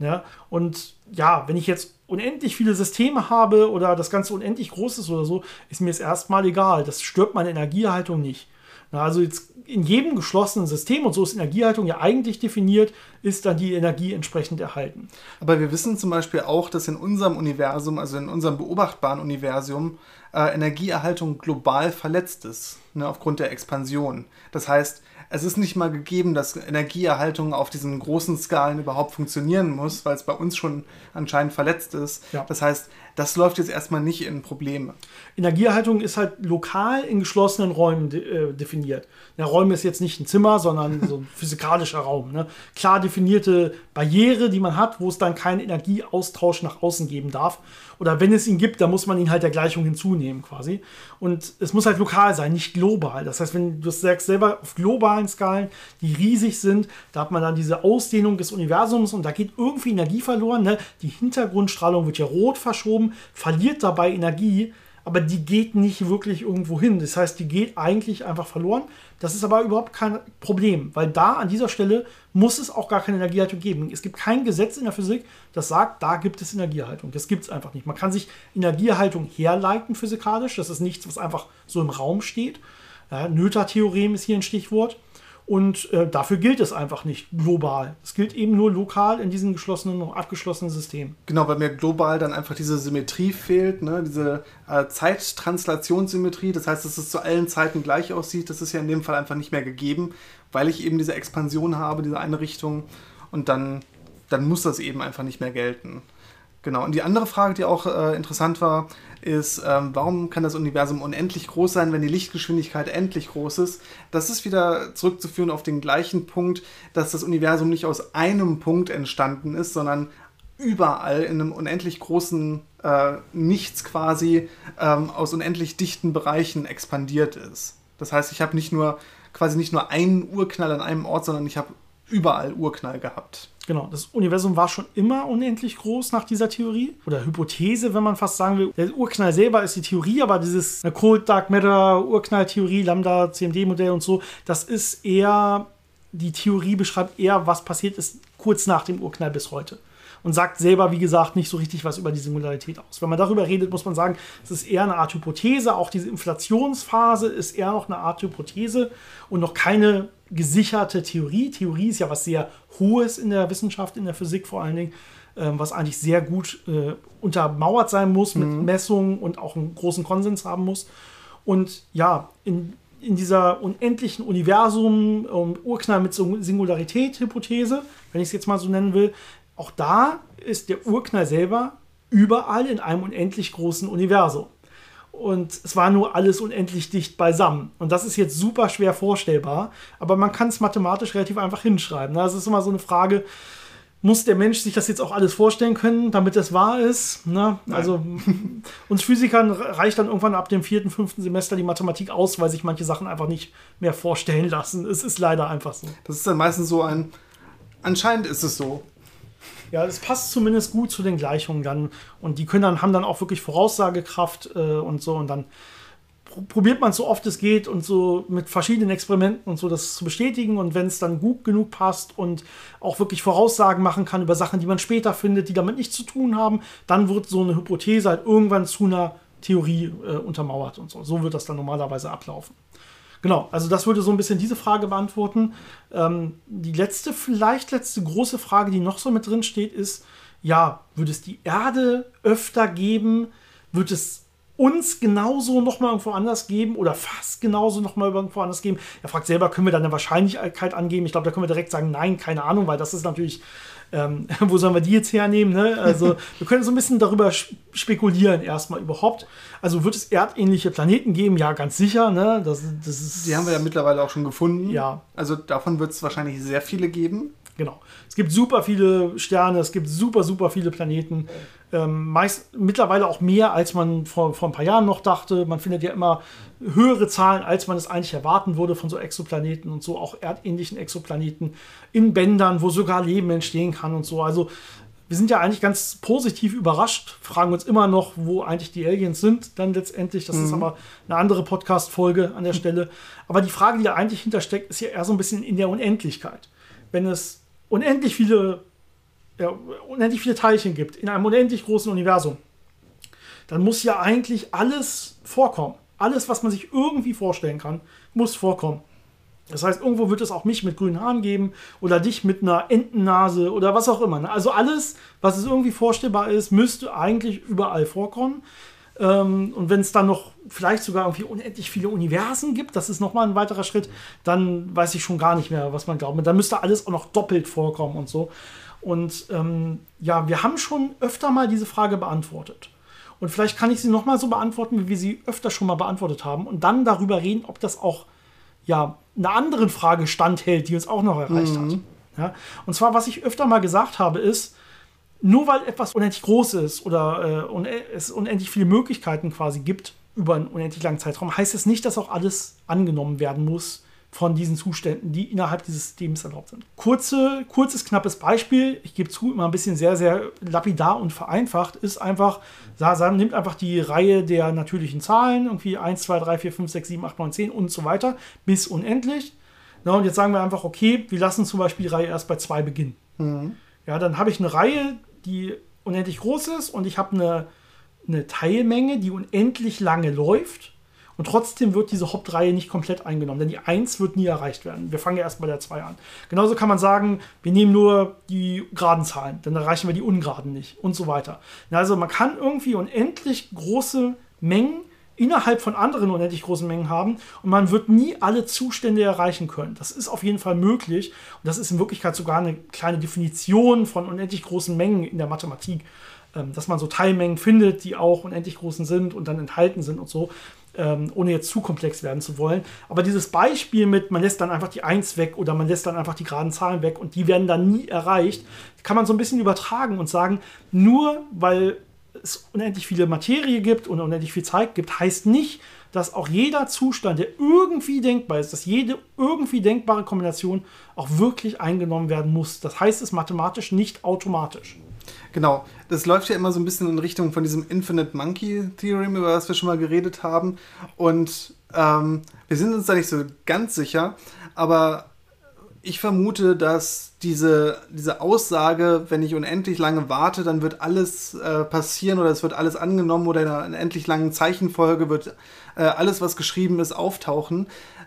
Ja, und ja, wenn ich jetzt unendlich viele Systeme habe oder das Ganze unendlich groß ist oder so, ist mir es erstmal egal. Das stört meine Energiehaltung nicht. Na, also jetzt in jedem geschlossenen System, und so ist Energiehaltung ja eigentlich definiert, ist dann die Energie entsprechend erhalten. Aber wir wissen zum Beispiel auch, dass in unserem Universum, also in unserem beobachtbaren Universum, äh, Energieerhaltung global verletzt ist, ne, aufgrund der Expansion. Das heißt, es ist nicht mal gegeben, dass Energieerhaltung auf diesen großen Skalen überhaupt funktionieren muss, weil es bei uns schon anscheinend verletzt ist. Ja. Das heißt, das läuft jetzt erstmal nicht in Probleme. Energieerhaltung ist halt lokal in geschlossenen Räumen de äh, definiert. Der Raum ist jetzt nicht ein Zimmer, sondern so ein physikalischer Raum. Ne? Klar definierte Barriere, die man hat, wo es dann keinen Energieaustausch nach außen geben darf. Oder wenn es ihn gibt, dann muss man ihn halt der Gleichung hinzunehmen quasi. Und es muss halt lokal sein, nicht global. Das heißt, wenn du sagst selber auf globalen Skalen, die riesig sind, da hat man dann diese Ausdehnung des Universums und da geht irgendwie Energie verloren. Ne? Die Hintergrundstrahlung wird ja rot verschoben verliert dabei Energie, aber die geht nicht wirklich irgendwo hin. Das heißt, die geht eigentlich einfach verloren. Das ist aber überhaupt kein Problem, weil da an dieser Stelle muss es auch gar keine Energiehaltung geben. Es gibt kein Gesetz in der Physik, das sagt, da gibt es Energiehaltung. Das gibt es einfach nicht. Man kann sich Energiehaltung herleiten physikalisch. Das ist nichts, was einfach so im Raum steht. Ja, Noether-Theorem ist hier ein Stichwort. Und äh, dafür gilt es einfach nicht global. Es gilt eben nur lokal in diesem geschlossenen, abgeschlossenen System. Genau, weil mir global dann einfach diese Symmetrie fehlt, ne? diese äh, Zeittranslationssymmetrie. Das heißt, dass es zu allen Zeiten gleich aussieht. Das ist ja in dem Fall einfach nicht mehr gegeben, weil ich eben diese Expansion habe, diese eine Richtung. Und dann, dann muss das eben einfach nicht mehr gelten. Genau. Und die andere Frage, die auch äh, interessant war, ist, ähm, warum kann das Universum unendlich groß sein, wenn die Lichtgeschwindigkeit endlich groß ist? Das ist wieder zurückzuführen auf den gleichen Punkt, dass das Universum nicht aus einem Punkt entstanden ist, sondern überall in einem unendlich großen äh, Nichts quasi ähm, aus unendlich dichten Bereichen expandiert ist. Das heißt, ich habe nicht nur quasi nicht nur einen Urknall an einem Ort, sondern ich habe überall Urknall gehabt. Genau, das Universum war schon immer unendlich groß nach dieser Theorie oder Hypothese, wenn man fast sagen will. Der Urknall selber ist die Theorie, aber dieses Cold Dark Matter Urknalltheorie, Lambda CMD Modell und so, das ist eher die Theorie beschreibt eher, was passiert ist kurz nach dem Urknall bis heute und sagt selber, wie gesagt, nicht so richtig was über die Singularität aus. Wenn man darüber redet, muss man sagen, es ist eher eine Art Hypothese. Auch diese Inflationsphase ist eher noch eine Art Hypothese und noch keine gesicherte Theorie. Theorie ist ja was sehr Hohes in der Wissenschaft, in der Physik vor allen Dingen, ähm, was eigentlich sehr gut äh, untermauert sein muss mit mhm. Messungen und auch einen großen Konsens haben muss. Und ja, in, in dieser unendlichen Universum, um, Urknall mit Singularität-Hypothese, wenn ich es jetzt mal so nennen will, auch da ist der Urknall selber überall in einem unendlich großen Universum. Und es war nur alles unendlich dicht beisammen. Und das ist jetzt super schwer vorstellbar, aber man kann es mathematisch relativ einfach hinschreiben. Das ist immer so eine Frage, muss der Mensch sich das jetzt auch alles vorstellen können, damit es wahr ist? Ne? Also uns Physikern reicht dann irgendwann ab dem vierten, fünften Semester die Mathematik aus, weil sich manche Sachen einfach nicht mehr vorstellen lassen. Es ist leider einfach so. Das ist dann meistens so ein, anscheinend ist es so. Ja, es passt zumindest gut zu den Gleichungen dann. Und die können dann, haben dann auch wirklich Voraussagekraft äh, und so. Und dann probiert man so oft es geht und so mit verschiedenen Experimenten und so das zu bestätigen. Und wenn es dann gut genug passt und auch wirklich Voraussagen machen kann über Sachen, die man später findet, die damit nichts zu tun haben, dann wird so eine Hypothese halt irgendwann zu einer Theorie äh, untermauert und so. So wird das dann normalerweise ablaufen. Genau, also das würde so ein bisschen diese Frage beantworten. Ähm, die letzte, vielleicht letzte große Frage, die noch so mit drin steht, ist, ja, wird es die Erde öfter geben? Wird es uns genauso nochmal irgendwo anders geben oder fast genauso nochmal irgendwo anders geben? Er fragt selber, können wir da eine Wahrscheinlichkeit angeben? Ich glaube, da können wir direkt sagen, nein, keine Ahnung, weil das ist natürlich ähm, wo sollen wir die jetzt hernehmen? Ne? Also wir können so ein bisschen darüber spekulieren erstmal überhaupt. Also wird es erdähnliche Planeten geben? Ja, ganz sicher. Ne? Das, das ist, die haben wir ja mittlerweile auch schon gefunden. Ja. Also davon wird es wahrscheinlich sehr viele geben. Genau. Es gibt super viele Sterne, es gibt super, super viele Planeten. Ähm, meist mittlerweile auch mehr, als man vor, vor ein paar Jahren noch dachte. Man findet ja immer höhere Zahlen, als man es eigentlich erwarten würde von so Exoplaneten und so, auch erdähnlichen Exoplaneten in Bändern, wo sogar Leben entstehen kann und so. Also wir sind ja eigentlich ganz positiv überrascht, fragen uns immer noch, wo eigentlich die Aliens sind, dann letztendlich. Das mhm. ist aber eine andere Podcast-Folge an der Stelle. Aber die Frage, die da eigentlich hintersteckt, ist ja eher so ein bisschen in der Unendlichkeit. Wenn es unendlich viele, ja, unendlich viele Teilchen gibt in einem unendlich großen Universum, dann muss ja eigentlich alles vorkommen. Alles, was man sich irgendwie vorstellen kann, muss vorkommen. Das heißt, irgendwo wird es auch mich mit grünen Haaren geben oder dich mit einer Entennase oder was auch immer. Also alles, was es irgendwie vorstellbar ist, müsste eigentlich überall vorkommen. Ähm, und wenn es dann noch vielleicht sogar irgendwie unendlich viele Universen gibt, das ist nochmal ein weiterer Schritt, dann weiß ich schon gar nicht mehr, was man glaubt. Dann müsste alles auch noch doppelt vorkommen und so. Und ähm, ja, wir haben schon öfter mal diese Frage beantwortet. Und vielleicht kann ich sie nochmal so beantworten, wie wir sie öfter schon mal beantwortet haben. Und dann darüber reden, ob das auch ja, einer anderen Frage standhält, die uns auch noch erreicht mhm. hat. Ja? Und zwar, was ich öfter mal gesagt habe, ist, nur weil etwas unendlich groß ist oder äh, es unendlich viele Möglichkeiten quasi gibt über einen unendlich langen Zeitraum, heißt es nicht, dass auch alles angenommen werden muss von diesen Zuständen, die innerhalb dieses Systems erlaubt sind. Kurze, kurzes, knappes Beispiel, ich gebe zu, immer ein bisschen sehr, sehr lapidar und vereinfacht, ist einfach, man nimmt einfach die Reihe der natürlichen Zahlen, irgendwie 1, 2, 3, 4, 5, 6, 7, 8, 9, 10 und so weiter, bis unendlich. Na, und jetzt sagen wir einfach, okay, wir lassen zum Beispiel die Reihe erst bei 2 beginnen. Mhm. Ja, dann habe ich eine Reihe, die unendlich groß ist und ich habe eine, eine Teilmenge, die unendlich lange läuft und trotzdem wird diese Hauptreihe nicht komplett eingenommen, denn die 1 wird nie erreicht werden. Wir fangen ja erst bei der 2 an. Genauso kann man sagen, wir nehmen nur die geraden Zahlen, dann erreichen wir die ungeraden nicht und so weiter. Also man kann irgendwie unendlich große Mengen innerhalb von anderen unendlich großen Mengen haben und man wird nie alle Zustände erreichen können. Das ist auf jeden Fall möglich und das ist in Wirklichkeit sogar eine kleine Definition von unendlich großen Mengen in der Mathematik, ähm, dass man so Teilmengen findet, die auch unendlich großen sind und dann enthalten sind und so ähm, ohne jetzt zu komplex werden zu wollen. Aber dieses Beispiel mit, man lässt dann einfach die 1 weg oder man lässt dann einfach die geraden Zahlen weg und die werden dann nie erreicht, kann man so ein bisschen übertragen und sagen, nur weil es unendlich viele Materie gibt und unendlich viel Zeit gibt, heißt nicht, dass auch jeder Zustand, der irgendwie denkbar ist, dass jede irgendwie denkbare Kombination auch wirklich eingenommen werden muss. Das heißt es mathematisch nicht automatisch. Genau, das läuft ja immer so ein bisschen in Richtung von diesem Infinite Monkey Theorem, über das wir schon mal geredet haben. Und ähm, wir sind uns da nicht so ganz sicher, aber ich vermute, dass diese, diese Aussage, wenn ich unendlich lange warte, dann wird alles äh, passieren oder es wird alles angenommen oder in einer unendlich langen Zeichenfolge wird äh, alles, was geschrieben ist, auftauchen,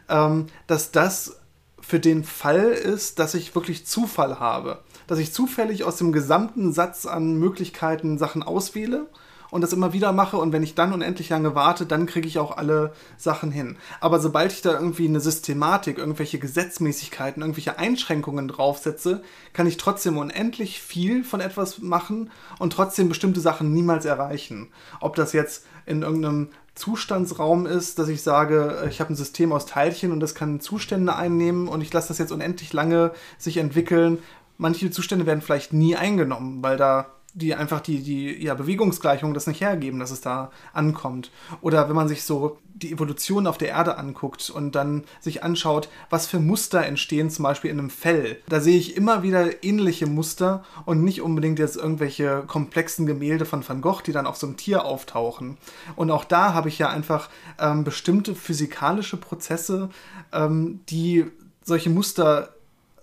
ähm, dass das für den Fall ist, dass ich wirklich Zufall habe dass ich zufällig aus dem gesamten Satz an Möglichkeiten Sachen auswähle und das immer wieder mache und wenn ich dann unendlich lange warte, dann kriege ich auch alle Sachen hin. Aber sobald ich da irgendwie eine Systematik, irgendwelche Gesetzmäßigkeiten, irgendwelche Einschränkungen draufsetze, kann ich trotzdem unendlich viel von etwas machen und trotzdem bestimmte Sachen niemals erreichen. Ob das jetzt in irgendeinem Zustandsraum ist, dass ich sage, ich habe ein System aus Teilchen und das kann Zustände einnehmen und ich lasse das jetzt unendlich lange sich entwickeln, manche Zustände werden vielleicht nie eingenommen, weil da die einfach die, die ja, Bewegungsgleichungen das nicht hergeben, dass es da ankommt. Oder wenn man sich so die Evolution auf der Erde anguckt und dann sich anschaut, was für Muster entstehen zum Beispiel in einem Fell. Da sehe ich immer wieder ähnliche Muster und nicht unbedingt jetzt irgendwelche komplexen Gemälde von Van Gogh, die dann auf so einem Tier auftauchen. Und auch da habe ich ja einfach ähm, bestimmte physikalische Prozesse, ähm, die solche Muster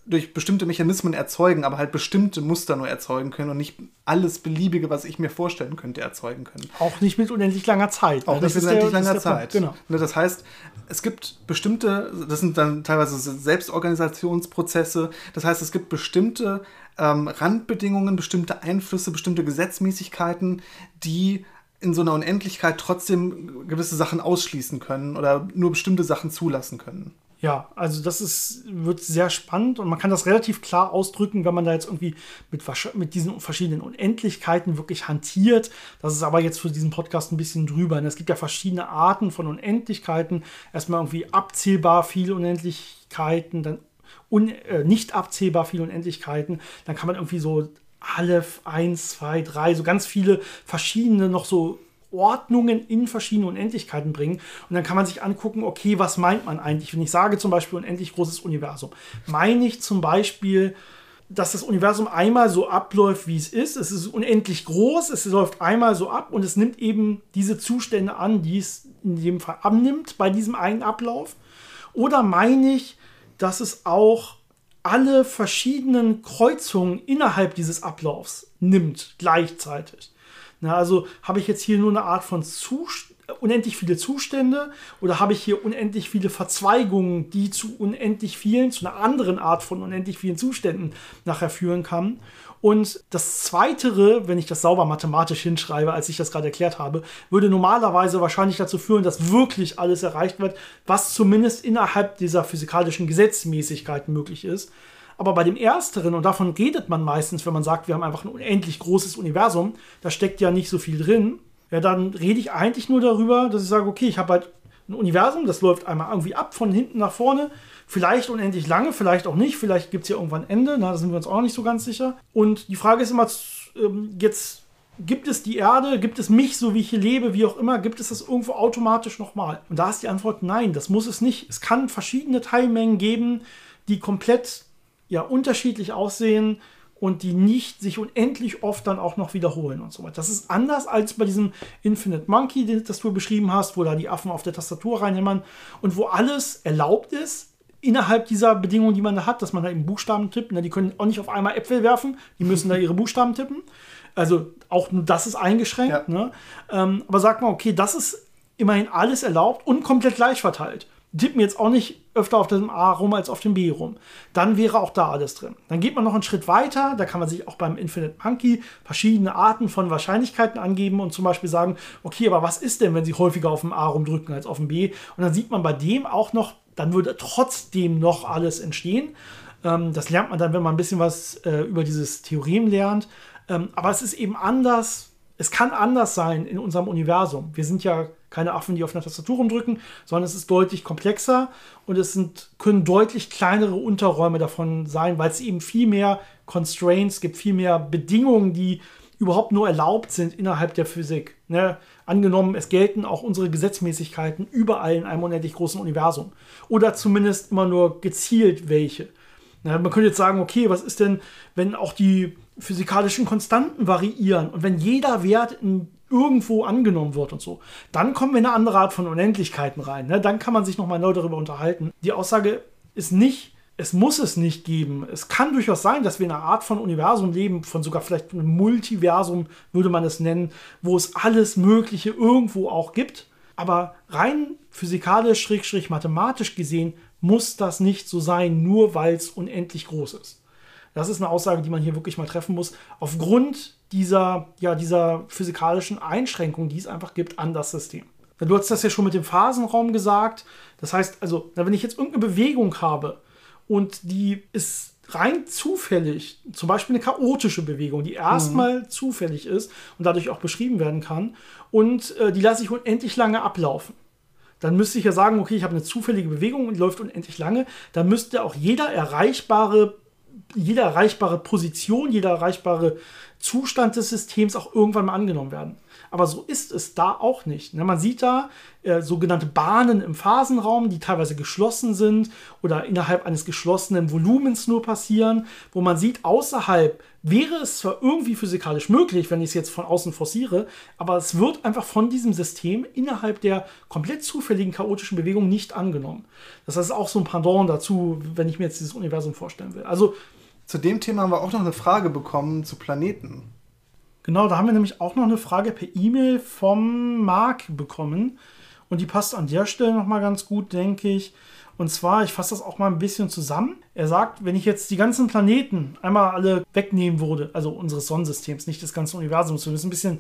durch bestimmte Mechanismen erzeugen, aber halt bestimmte Muster nur erzeugen können und nicht alles Beliebige, was ich mir vorstellen könnte, erzeugen können. Auch nicht mit unendlich langer Zeit. Auch ne? nicht mit der- unendlich ist langer der Punkt, Zeit. Genau. Ne, Das heißt, es gibt bestimmte, das sind dann teilweise Selbstorganisationsprozesse, das heißt, es gibt bestimmte ähm, Randbedingungen, bestimmte Einflüsse, bestimmte Gesetzmäßigkeiten, die in so einer Unendlichkeit trotzdem gewisse Sachen ausschließen können oder nur bestimmte Sachen zulassen können. Ja, also das ist, wird sehr spannend und man kann das relativ klar ausdrücken, wenn man da jetzt irgendwie mit, mit diesen verschiedenen Unendlichkeiten wirklich hantiert. Das ist aber jetzt für diesen Podcast ein bisschen drüber. Und es gibt ja verschiedene Arten von Unendlichkeiten. Erstmal irgendwie abzählbar viele Unendlichkeiten, dann un, äh, nicht abzählbar viele Unendlichkeiten. Dann kann man irgendwie so Aleph 1, 2, 3, so ganz viele verschiedene noch so Ordnungen in verschiedene Unendlichkeiten bringen. Und dann kann man sich angucken, okay, was meint man eigentlich, wenn ich sage zum Beispiel unendlich großes Universum? Meine ich zum Beispiel, dass das Universum einmal so abläuft, wie es ist. Es ist unendlich groß, es läuft einmal so ab und es nimmt eben diese Zustände an, die es in dem Fall annimmt bei diesem einen Ablauf. Oder meine ich, dass es auch alle verschiedenen Kreuzungen innerhalb dieses Ablaufs nimmt gleichzeitig. Na, also habe ich jetzt hier nur eine Art von Zust unendlich viele Zustände oder habe ich hier unendlich viele Verzweigungen, die zu unendlich vielen, zu einer anderen Art von unendlich vielen Zuständen nachher führen kann. Und das Zweitere, wenn ich das sauber mathematisch hinschreibe, als ich das gerade erklärt habe, würde normalerweise wahrscheinlich dazu führen, dass wirklich alles erreicht wird, was zumindest innerhalb dieser physikalischen Gesetzmäßigkeiten möglich ist. Aber bei dem Ersteren, und davon redet man meistens, wenn man sagt, wir haben einfach ein unendlich großes Universum, da steckt ja nicht so viel drin, ja, dann rede ich eigentlich nur darüber, dass ich sage, okay, ich habe halt ein Universum, das läuft einmal irgendwie ab, von hinten nach vorne, vielleicht unendlich lange, vielleicht auch nicht, vielleicht gibt es ja irgendwann Ende, na, da sind wir uns auch nicht so ganz sicher. Und die Frage ist immer, ähm, jetzt gibt es die Erde, gibt es mich, so wie ich hier lebe, wie auch immer, gibt es das irgendwo automatisch nochmal? Und da ist die Antwort nein, das muss es nicht. Es kann verschiedene Teilmengen geben, die komplett ja, unterschiedlich aussehen und die nicht sich unendlich oft dann auch noch wiederholen und so weiter. Das ist anders als bei diesem Infinite Monkey, das du beschrieben hast, wo da die Affen auf der Tastatur reinhämmern und wo alles erlaubt ist innerhalb dieser Bedingungen, die man da hat, dass man da eben Buchstaben tippt. Na, die können auch nicht auf einmal Äpfel werfen, die müssen da ihre Buchstaben tippen. Also auch nur das ist eingeschränkt. Ja. Ne? Ähm, aber sag mal, okay, das ist immerhin alles erlaubt und komplett gleich verteilt. Tippen jetzt auch nicht öfter auf dem A rum als auf dem B rum. Dann wäre auch da alles drin. Dann geht man noch einen Schritt weiter. Da kann man sich auch beim Infinite Monkey verschiedene Arten von Wahrscheinlichkeiten angeben und zum Beispiel sagen, okay, aber was ist denn, wenn Sie häufiger auf dem A rumdrücken als auf dem B? Und dann sieht man bei dem auch noch, dann würde trotzdem noch alles entstehen. Ähm, das lernt man dann, wenn man ein bisschen was äh, über dieses Theorem lernt. Ähm, aber es ist eben anders. Es kann anders sein in unserem Universum. Wir sind ja keine Affen, die auf einer Tastatur rumdrücken, sondern es ist deutlich komplexer und es sind, können deutlich kleinere Unterräume davon sein, weil es eben viel mehr Constraints gibt, viel mehr Bedingungen, die überhaupt nur erlaubt sind innerhalb der Physik. Ne? Angenommen, es gelten auch unsere Gesetzmäßigkeiten überall in einem unendlich großen Universum. Oder zumindest immer nur gezielt welche. Na, man könnte jetzt sagen, okay, was ist denn, wenn auch die physikalischen Konstanten variieren und wenn jeder Wert irgendwo angenommen wird und so, dann kommen wir in eine andere Art von Unendlichkeiten rein. Ne? Dann kann man sich nochmal neu darüber unterhalten. Die Aussage ist nicht, es muss es nicht geben. Es kann durchaus sein, dass wir in einer Art von Universum leben, von sogar vielleicht einem Multiversum würde man es nennen, wo es alles Mögliche irgendwo auch gibt. Aber rein physikalisch, schrägstrich mathematisch gesehen, muss das nicht so sein, nur weil es unendlich groß ist. Das ist eine Aussage, die man hier wirklich mal treffen muss, aufgrund dieser, ja, dieser physikalischen Einschränkung, die es einfach gibt an das System. Du hast das ja schon mit dem Phasenraum gesagt. Das heißt, also, wenn ich jetzt irgendeine Bewegung habe und die ist rein zufällig, zum Beispiel eine chaotische Bewegung, die erstmal zufällig ist und dadurch auch beschrieben werden kann, und äh, die lasse ich unendlich lange ablaufen dann müsste ich ja sagen, okay, ich habe eine zufällige Bewegung und die läuft unendlich lange. Dann müsste auch jeder erreichbare, jede erreichbare Position, jeder erreichbare Zustand des Systems auch irgendwann mal angenommen werden. Aber so ist es da auch nicht. Ne? Man sieht da äh, sogenannte Bahnen im Phasenraum, die teilweise geschlossen sind oder innerhalb eines geschlossenen Volumens nur passieren, wo man sieht, außerhalb wäre es zwar irgendwie physikalisch möglich, wenn ich es jetzt von außen forciere, aber es wird einfach von diesem System innerhalb der komplett zufälligen chaotischen Bewegung nicht angenommen. Das ist auch so ein Pendant dazu, wenn ich mir jetzt dieses Universum vorstellen will. Also zu dem Thema haben wir auch noch eine Frage bekommen zu Planeten. Genau, da haben wir nämlich auch noch eine Frage per E-Mail vom Marc bekommen. Und die passt an der Stelle nochmal ganz gut, denke ich. Und zwar, ich fasse das auch mal ein bisschen zusammen. Er sagt, wenn ich jetzt die ganzen Planeten einmal alle wegnehmen würde, also unseres Sonnensystems, nicht des ganzen Universums, wir müssen ein bisschen,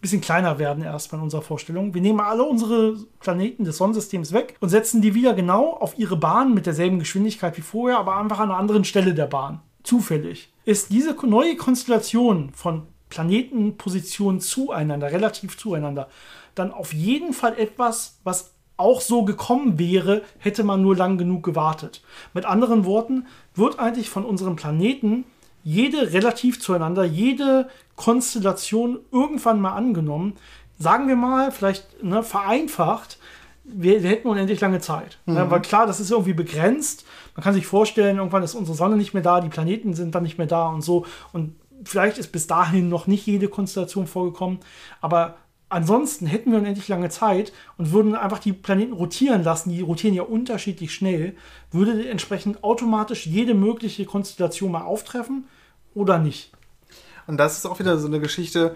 bisschen kleiner werden erstmal in unserer Vorstellung. Wir nehmen alle unsere Planeten des Sonnensystems weg und setzen die wieder genau auf ihre Bahn mit derselben Geschwindigkeit wie vorher, aber einfach an einer anderen Stelle der Bahn. Zufällig. Ist diese neue Konstellation von Planetenpositionen zueinander, relativ zueinander, dann auf jeden Fall etwas, was auch so gekommen wäre, hätte man nur lang genug gewartet. Mit anderen Worten, wird eigentlich von unserem Planeten jede relativ zueinander, jede Konstellation irgendwann mal angenommen. Sagen wir mal, vielleicht ne, vereinfacht, wir, wir, hätten unendlich lange Zeit. Mhm. Ja, weil klar, das ist irgendwie begrenzt. Man kann sich vorstellen, irgendwann ist unsere Sonne nicht mehr da, die Planeten sind dann nicht mehr da und so. Und vielleicht ist bis dahin noch nicht jede Konstellation vorgekommen. Aber Ansonsten hätten wir unendlich lange Zeit und würden einfach die Planeten rotieren lassen, die rotieren ja unterschiedlich schnell, würde entsprechend automatisch jede mögliche Konstellation mal auftreffen oder nicht. Und das ist auch wieder so eine Geschichte,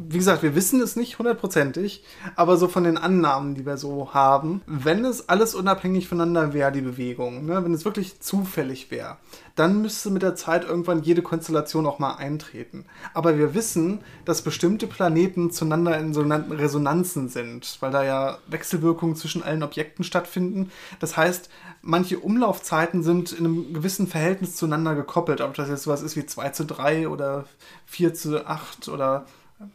wie gesagt, wir wissen es nicht hundertprozentig, aber so von den Annahmen, die wir so haben, wenn es alles unabhängig voneinander wäre, die Bewegung, ne, wenn es wirklich zufällig wäre, dann müsste mit der Zeit irgendwann jede Konstellation auch mal eintreten. Aber wir wissen, dass bestimmte Planeten zueinander in sogenannten Resonanzen sind, weil da ja Wechselwirkungen zwischen allen Objekten stattfinden. Das heißt, manche Umlaufzeiten sind in einem gewissen Verhältnis zueinander gekoppelt, ob das jetzt sowas ist wie 2 zu 3 oder 4 zu 8 oder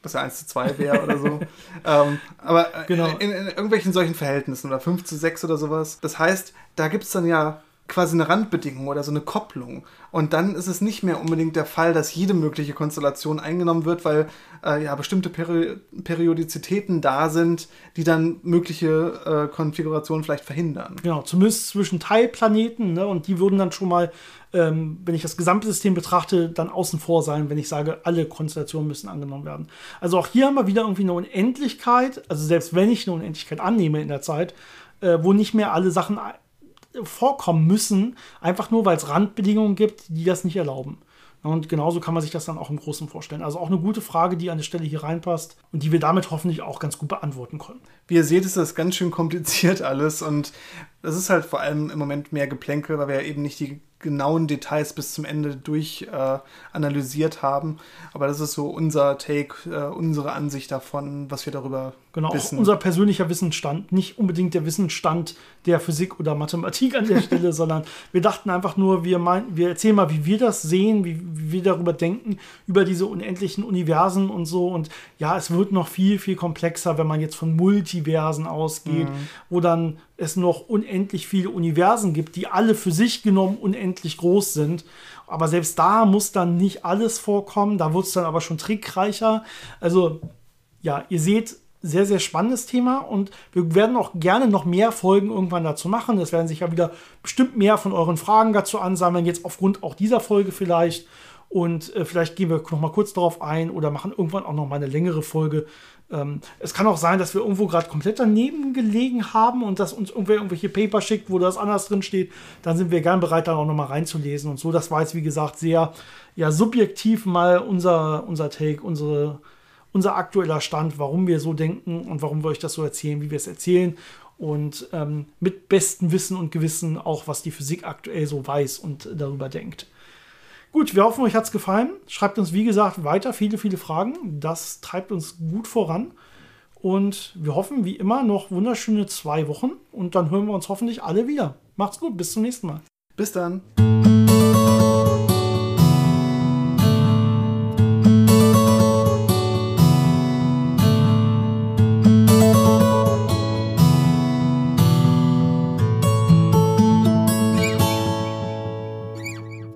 was ja 1 zu 2 wäre oder so. ähm, aber genau. in, in, irgendwelchen solchen Verhältnissen oder 5 zu 6 oder sowas. Das heißt, da gibt es dann ja quasi eine Randbedingung oder so eine Kopplung. Und dann ist es nicht mehr unbedingt der Fall, dass jede mögliche Konstellation eingenommen wird, weil äh, ja bestimmte Peri Periodizitäten da sind, die dann mögliche äh, Konfigurationen vielleicht verhindern. Genau, zumindest zwischen Teilplaneten, ne, und die würden dann schon mal ähm, wenn ich das gesamte System betrachte, dann außen vor sein, wenn ich sage, alle Konstellationen müssen angenommen werden. Also auch hier haben wir wieder irgendwie eine Unendlichkeit, also selbst wenn ich eine Unendlichkeit annehme in der Zeit, äh, wo nicht mehr alle Sachen vorkommen müssen, einfach nur weil es Randbedingungen gibt, die das nicht erlauben. Und genauso kann man sich das dann auch im Großen vorstellen. Also auch eine gute Frage, die an der Stelle hier reinpasst und die wir damit hoffentlich auch ganz gut beantworten können. Wie ihr seht, ist das ganz schön kompliziert alles und das ist halt vor allem im Moment mehr Geplänkel, weil wir ja eben nicht die genauen Details bis zum Ende durch äh, analysiert haben. Aber das ist so unser Take, äh, unsere Ansicht davon, was wir darüber genau, wissen. unser persönlicher Wissensstand, nicht unbedingt der Wissensstand der Physik oder Mathematik an der Stelle, sondern wir dachten einfach nur, wir, mein, wir erzählen mal, wie wir das sehen, wie, wie wir darüber denken, über diese unendlichen Universen und so. Und ja, es wird noch viel, viel komplexer, wenn man jetzt von Multiversen ausgeht, mhm. wo dann es noch unendlich viele Universen gibt, die alle für sich genommen unendlich groß sind. Aber selbst da muss dann nicht alles vorkommen. Da wird es dann aber schon trickreicher. Also, ja, ihr seht, sehr, sehr spannendes Thema und wir werden auch gerne noch mehr Folgen irgendwann dazu machen. Es werden sich ja wieder bestimmt mehr von euren Fragen dazu ansammeln, jetzt aufgrund auch dieser Folge vielleicht. Und äh, vielleicht gehen wir noch mal kurz darauf ein oder machen irgendwann auch noch mal eine längere Folge ähm, es kann auch sein, dass wir irgendwo gerade komplett daneben gelegen haben und dass uns irgendwer irgendwelche Paper schickt, wo das anders drin steht. Dann sind wir gern bereit, da auch nochmal reinzulesen und so. Das war jetzt, wie gesagt, sehr ja, subjektiv mal unser, unser Take, unsere, unser aktueller Stand, warum wir so denken und warum wir euch das so erzählen, wie wir es erzählen. Und ähm, mit bestem Wissen und Gewissen auch, was die Physik aktuell so weiß und darüber denkt. Gut, wir hoffen, euch hat es gefallen. Schreibt uns, wie gesagt, weiter viele, viele Fragen. Das treibt uns gut voran. Und wir hoffen, wie immer, noch wunderschöne zwei Wochen. Und dann hören wir uns hoffentlich alle wieder. Macht's gut, bis zum nächsten Mal. Bis dann.